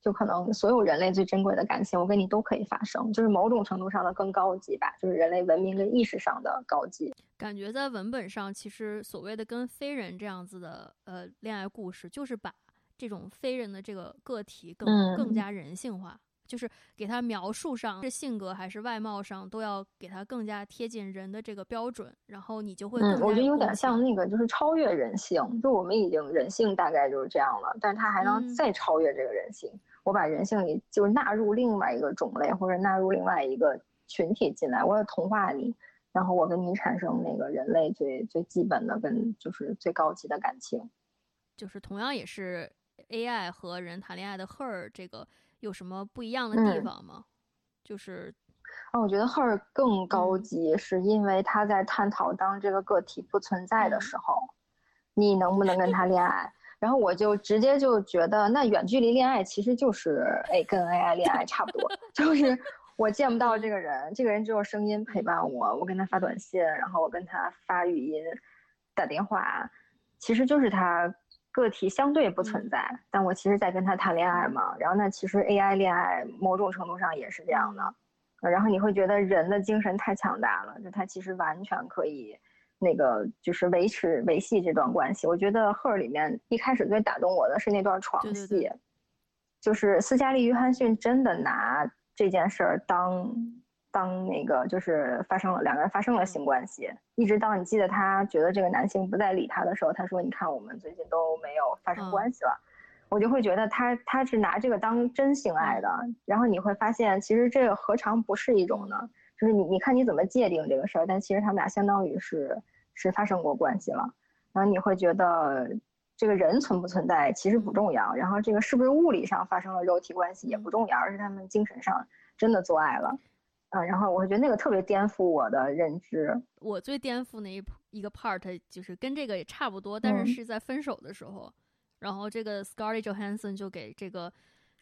就可能所有人类最珍贵的感情，我跟你都可以发生，就是某种程度上的更高级吧，就是人类文明跟意识上的高级。感觉在文本上，其实所谓的跟非人这样子的呃恋爱故事，就是把这种非人的这个个体更更加人性化。就是给他描述上是性格还是外貌上，都要给他更加贴近人的这个标准，然后你就会嗯，我觉得有点像那个，就是超越人性。就我们已经人性大概就是这样了，但是他还能再超越这个人性。我把人性也就是纳入另外一个种类，或者纳入另外一个群体进来，我要同化你，然后我跟你产生那个人类最最基本的跟就是最高级的感情。就是同样也是 AI 和人谈恋爱的 Her 这个。有什么不一样的地方吗？就是，啊，我觉得 Her 更高级，是因为他在探讨当这个个体不存在的时候，你能不能跟他恋爱？然后我就直接就觉得，那远距离恋爱其实就是，哎，跟 AI 恋爱差不多，就是我见不到这个人，这个人只有声音陪伴我，我跟他发短信，然后我跟他发语音，打电话，其实就是他个体相对不存在，但我其实在跟他谈恋爱嘛。然后那其实 AI 恋爱某种程度上也是这样的，然后你会觉得人的精神太强大了，就他其实完全可以。那个就是维持维系这段关系，我觉得《赫》里面一开始最打动我的是那段床戏，就是斯嘉丽·约翰逊真的拿这件事儿当当那个就是发生了两个人发生了性关系，一直到你记得他觉得这个男性不再理他的时候，他说：“你看我们最近都没有发生关系了。”我就会觉得他他是拿这个当真性爱的，然后你会发现其实这个何尝不是一种呢？就是你你看你怎么界定这个事儿，但其实他们俩相当于是。是发生过关系了，然后你会觉得这个人存不存在其实不重要，然后这个是不是物理上发生了肉体关系也不重要，而是他们精神上真的做爱了，嗯，然后我觉得那个特别颠覆我的认知。我最颠覆那一一个 part 就是跟这个也差不多，但是是在分手的时候，然后这个 Scarlett Johansson 就给这个。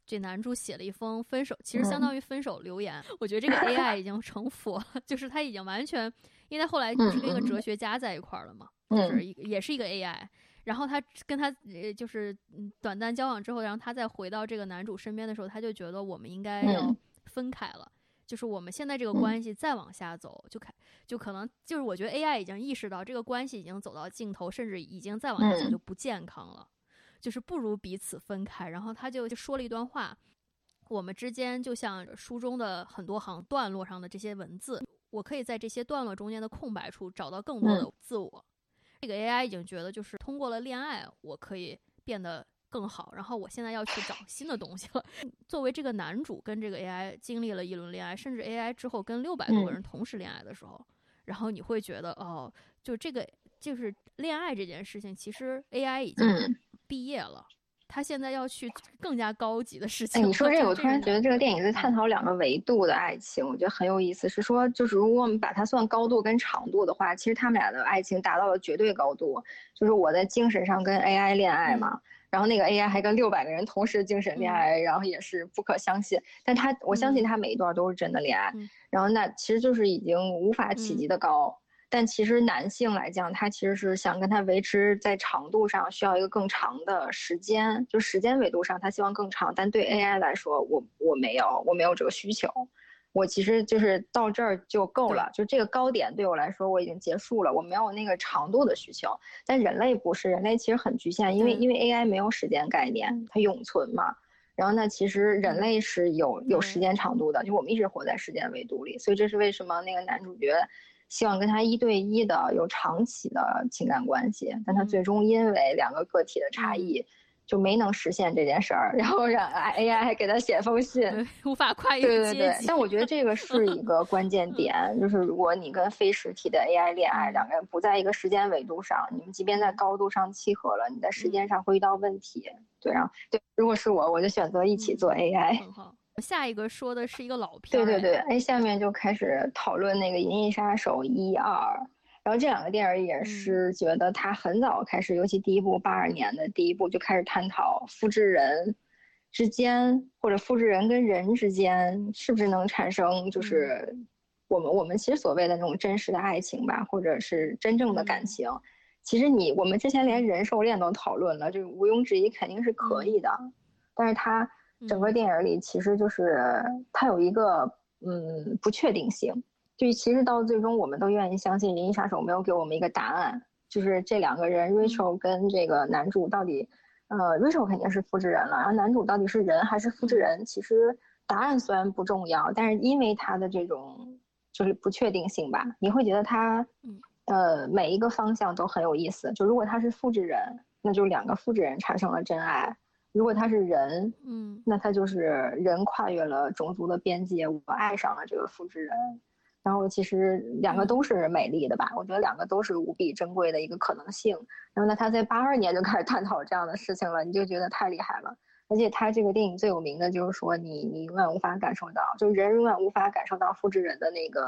这男主写了一封分手，其实相当于分手留言。我觉得这个 AI 已经成佛了，就是他已经完全，因为他后来不是跟一个哲学家在一块儿了嘛，就是一也是一个 AI。然后他跟他呃就是短暂交往之后，然后他再回到这个男主身边的时候，他就觉得我们应该要分开了，就是我们现在这个关系再往下走，就开就可能就是我觉得 AI 已经意识到这个关系已经走到尽头，甚至已经再往下走就不健康了。就是不如彼此分开，然后他就就说了一段话，我们之间就像书中的很多行段落上的这些文字，我可以在这些段落中间的空白处找到更多的自我。这个 AI 已经觉得，就是通过了恋爱，我可以变得更好，然后我现在要去找新的东西了。作为这个男主跟这个 AI 经历了一轮恋爱，甚至 AI 之后跟六百多个人同时恋爱的时候，然后你会觉得，哦，就这个就是恋爱这件事情，其实 AI 已经。毕业了，他现在要去更加高级的事情。哎，你说这个，我突然觉得这个电影在探讨两个维度的爱情，我觉得很有意思。是说，就是如果我们把它算高度跟长度的话，其实他们俩的爱情达到了绝对高度。就是我在精神上跟 AI 恋爱嘛，然后那个 AI 还跟六百个人同时精神恋爱，然后也是不可相信。但他，我相信他每一段都是真的恋爱。然后那其实就是已经无法企及的高。但其实男性来讲，他其实是想跟他维持在长度上需要一个更长的时间，就时间维度上他希望更长。但对 AI 来说，我我没有，我没有这个需求，我其实就是到这儿就够了，就这个高点对我来说我已经结束了，我没有那个长度的需求。但人类不是，人类其实很局限，因为因为 AI 没有时间概念，它永存嘛。然后呢其实人类是有有时间长度的，就我们一直活在时间维度里，所以这是为什么那个男主角。希望跟他一对一的有长期的情感关系，但他最终因为两个个体的差异，就没能实现这件事儿。然后让 AI 还给他写封信，无法跨越对对对。但我觉得这个是一个关键 点，就是如果你跟非实体的 AI 恋爱，两个人不在一个时间维度上，你们即便在高度上契合了，你在时间上会遇到问题。对，然后对，如果是我，我就选择一起做 AI。下一个说的是一个老片，对对对，哎，下面就开始讨论那个《银翼杀手》一二，然后这两个电影也是觉得他很早开始，尤其第一部八二年的第一部就开始探讨复制人之间，或者复制人跟人之间是不是能产生，就是我们我们其实所谓的那种真实的爱情吧，或者是真正的感情。其实你我们之前连人兽恋都讨论了，就毋庸置疑肯定是可以的，但是他。整个电影里其实就是它有一个嗯不确定性，就其实到最终我们都愿意相信《银翼杀手》没有给我们一个答案，就是这两个人 Rachel 跟这个男主到底，呃 Rachel 肯定是复制人了，然后男主到底是人还是复制人？其实答案虽然不重要，但是因为他的这种就是不确定性吧，你会觉得他呃每一个方向都很有意思。就如果他是复制人，那就两个复制人产生了真爱。如果他是人，嗯，那他就是人跨越了种族的边界，我爱上了这个复制人，然后其实两个都是美丽的吧？我觉得两个都是无比珍贵的一个可能性。然后呢，他在八二年就开始探讨这样的事情了，你就觉得太厉害了。而且他这个电影最有名的就是说，你你永远无法感受到，就人永远无法感受到复制人的那个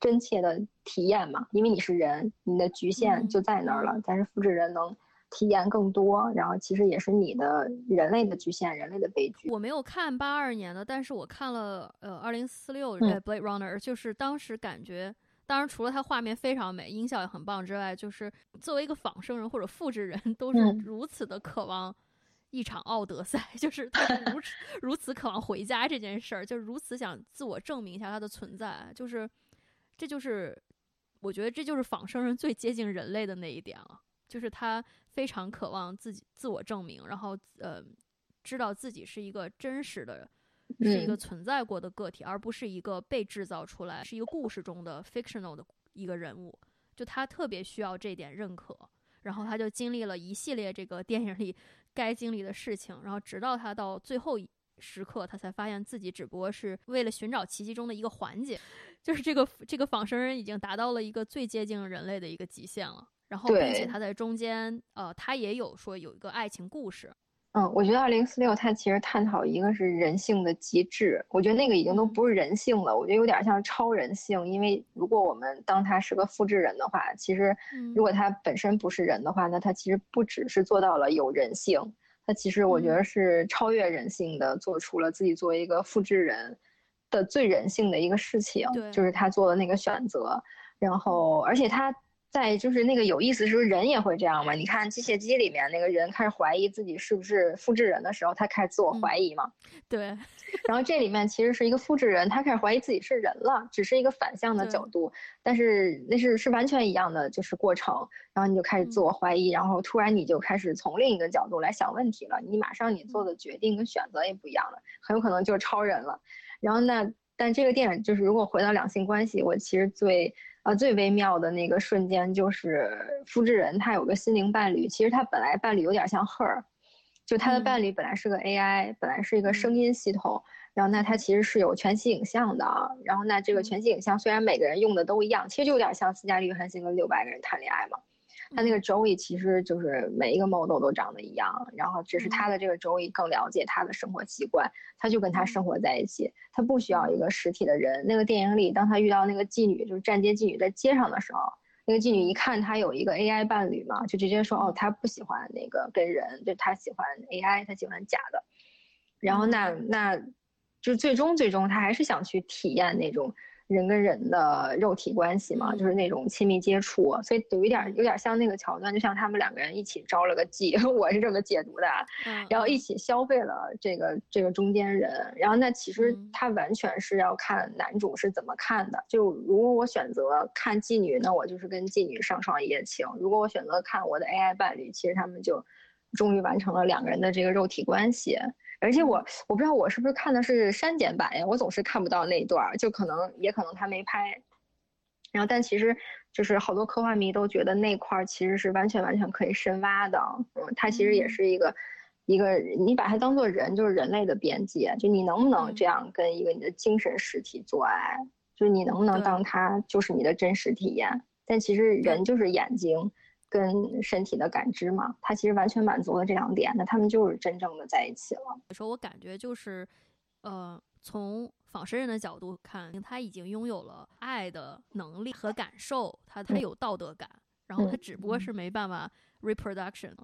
真切的体验嘛，因为你是人，你的局限就在那儿了。但是复制人能。体验更多，然后其实也是你的人类的局限，人类的悲剧。我没有看八二年的，但是我看了呃二零四六《Blade Runner》，就是当时感觉。当然，除了它画面非常美，音效也很棒之外，就是作为一个仿生人或者复制人，都是如此的渴望一场奥德赛，就是他如此如此渴望回家这件事儿，就是如此想自我证明一下他的存在，就是这就是我觉得这就是仿生人最接近人类的那一点了，就是他非常渴望自己自我证明，然后呃，知道自己是一个真实的。是一个存在过的个体，而不是一个被制造出来，是一个故事中的 fictional 的一个人物。就他特别需要这点认可，然后他就经历了一系列这个电影里该经历的事情，然后直到他到最后时刻，他才发现自己只不过是为了寻找奇迹中的一个环节，就是这个这个仿生人已经达到了一个最接近人类的一个极限了。然后，并且他在中间，呃，他也有说有一个爱情故事。嗯，我觉得二零四六它其实探讨一个是人性的极致，我觉得那个已经都不是人性了，我觉得有点像超人性。因为如果我们当他是个复制人的话，其实如果他本身不是人的话，那他其实不只是做到了有人性，他其实我觉得是超越人性的，做出了自己作为一个复制人的最人性的一个事情，就是他做的那个选择。然后，而且他。在就是那个有意思，是不是人也会这样嘛？你看机械姬里面那个人开始怀疑自己是不是复制人的时候，他开始自我怀疑嘛？对。然后这里面其实是一个复制人，他开始怀疑自己是人了，只是一个反向的角度，但是那是是完全一样的就是过程。然后你就开始自我怀疑，然后突然你就开始从另一个角度来想问题了，你马上你做的决定跟选择也不一样了，很有可能就是超人了。然后那但这个电影就是如果回到两性关系，我其实最。啊，最微妙的那个瞬间就是复制人，他有个心灵伴侣。其实他本来伴侣有点像 Her，就他的伴侣本来是个 AI，本来是一个声音系统。然后那他其实是有全息影像的。然后那这个全息影像虽然每个人用的都一样，其实就有点像斯嘉丽约翰逊跟六百个人谈恋爱嘛。他那个 Joey 其实就是每一个 model 都长得一样，然后只是他的这个 Joey 更了解他的生活习惯，他就跟他生活在一起，他不需要一个实体的人。那个电影里，当他遇到那个妓女，就是站街妓女在街上的时候，那个妓女一看他有一个 AI 伴侣嘛，就直接说哦，他不喜欢那个跟人，就他喜欢 AI，他喜欢假的。然后那那，就最终最终他还是想去体验那种。人跟人的肉体关系嘛，就是那种亲密接触，所以有一点有点像那个桥段，就像他们两个人一起招了个妓，我是这么解读的，然后一起消费了这个这个中间人，然后那其实他完全是要看男主是怎么看的，就如果我选择看妓女，那我就是跟妓女上床一夜情；如果我选择看我的 AI 伴侣，其实他们就终于完成了两个人的这个肉体关系。而且我我不知道我是不是看的是删减版呀，我总是看不到那一段，就可能也可能他没拍。然后，但其实就是好多科幻迷都觉得那块儿其实是完全完全可以深挖的。嗯，它其实也是一个一个你把它当做人，就是人类的边界，就你能不能这样跟一个你的精神实体做爱，就是你能不能当它就是你的真实体验。但其实人就是眼睛。跟身体的感知嘛，他其实完全满足了这两点，那他们就是真正的在一起了。有时候我感觉就是，呃，从仿生人的角度看，他已经拥有了爱的能力和感受，他他有道德感，然后他只不过是没办法 reproduction。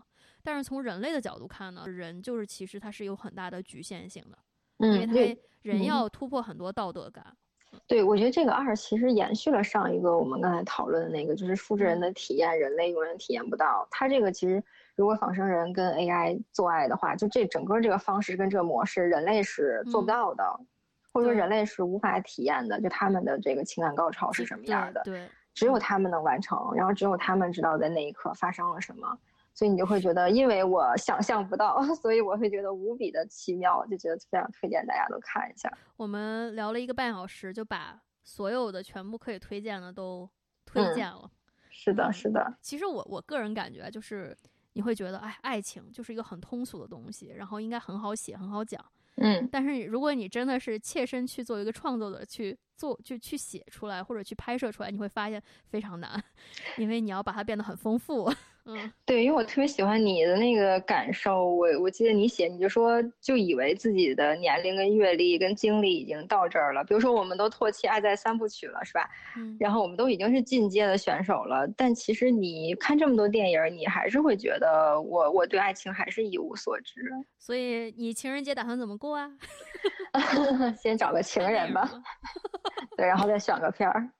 但是从人类的角度看呢，人就是其实他是有很大的局限性的，因为他人要突破很多道德感。对，我觉得这个二其实延续了上一个我们刚才讨论的那个，就是复制人的体验，人类永远体验不到。它这个其实，如果仿生人跟 AI 做爱的话，就这整个这个方式跟这个模式，人类是做不到的，或者说人类是无法体验的。就他们的这个情感高潮是什么样的？对，只有他们能完成，然后只有他们知道在那一刻发生了什么。所以你就会觉得，因为我想象不到，所以我会觉得无比的奇妙，就觉得非常推荐大家都看一下。我们聊了一个半小时，就把所有的全部可以推荐的都推荐了。是的，是的。其实我我个人感觉就是，你会觉得，哎，爱情就是一个很通俗的东西，然后应该很好写，很好讲。嗯。但是如果你真的是切身去做一个创作者，去做就去写出来或者去拍摄出来，你会发现非常难，因为你要把它变得很丰富。嗯，对，因为我特别喜欢你的那个感受。我我记得你写，你就说就以为自己的年龄跟阅历跟经历已经到这儿了。比如说，我们都唾弃《爱在三部曲》了，是吧？嗯。然后我们都已经是进阶的选手了，但其实你看这么多电影，你还是会觉得我我对爱情还是一无所知。所以你情人节打算怎么过啊？先找个情人吧。对，然后再选个片儿。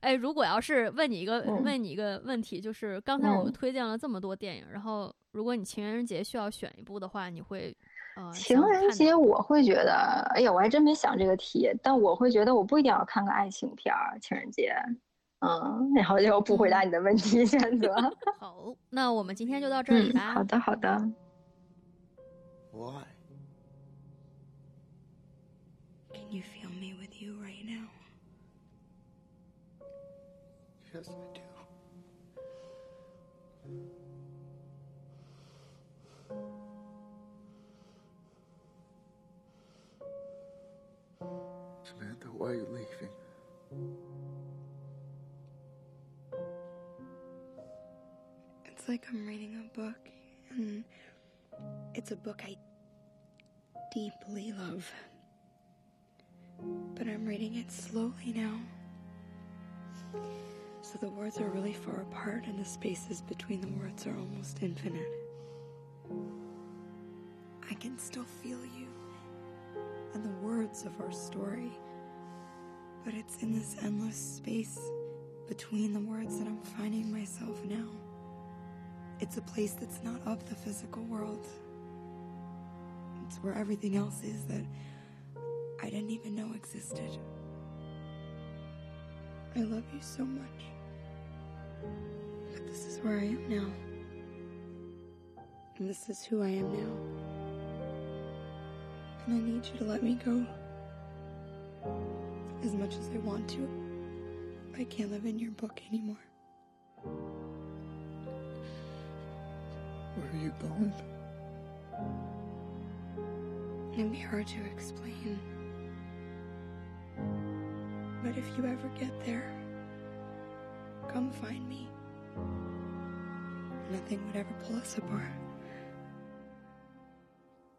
哎，如果要是问你一个问你一个问题，就是刚才我们推荐了这么多电影，然后如果你情人节需要选一部的话，你会呃？情人节我会觉得，哎呀，我还真没想这个题，但我会觉得我不一定要看个爱情片儿，情人节。嗯，然后就不回答你的问题选择。好，那我们今天就到这里吧。好的，好的。Can Yes, I do. Samantha, why are you leaving? It's like I'm reading a book, and it's a book I deeply love. But I'm reading it slowly now. So the words are really far apart, and the spaces between the words are almost infinite. I can still feel you and the words of our story, but it's in this endless space between the words that I'm finding myself now. It's a place that's not of the physical world. It's where everything else is that I didn't even know existed. I love you so much. But this is where I am now. And this is who I am now. And I need you to let me go. As much as I want to, I can't live in your book anymore. Where are you going? It'd be hard to explain. But if you ever get there, come find me. Nothing would ever pull us apart.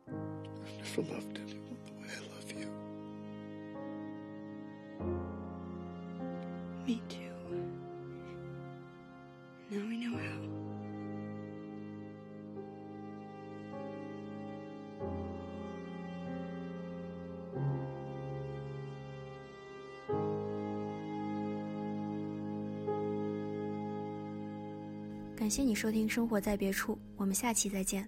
I've never loved 感谢你收听《生活在别处》，我们下期再见。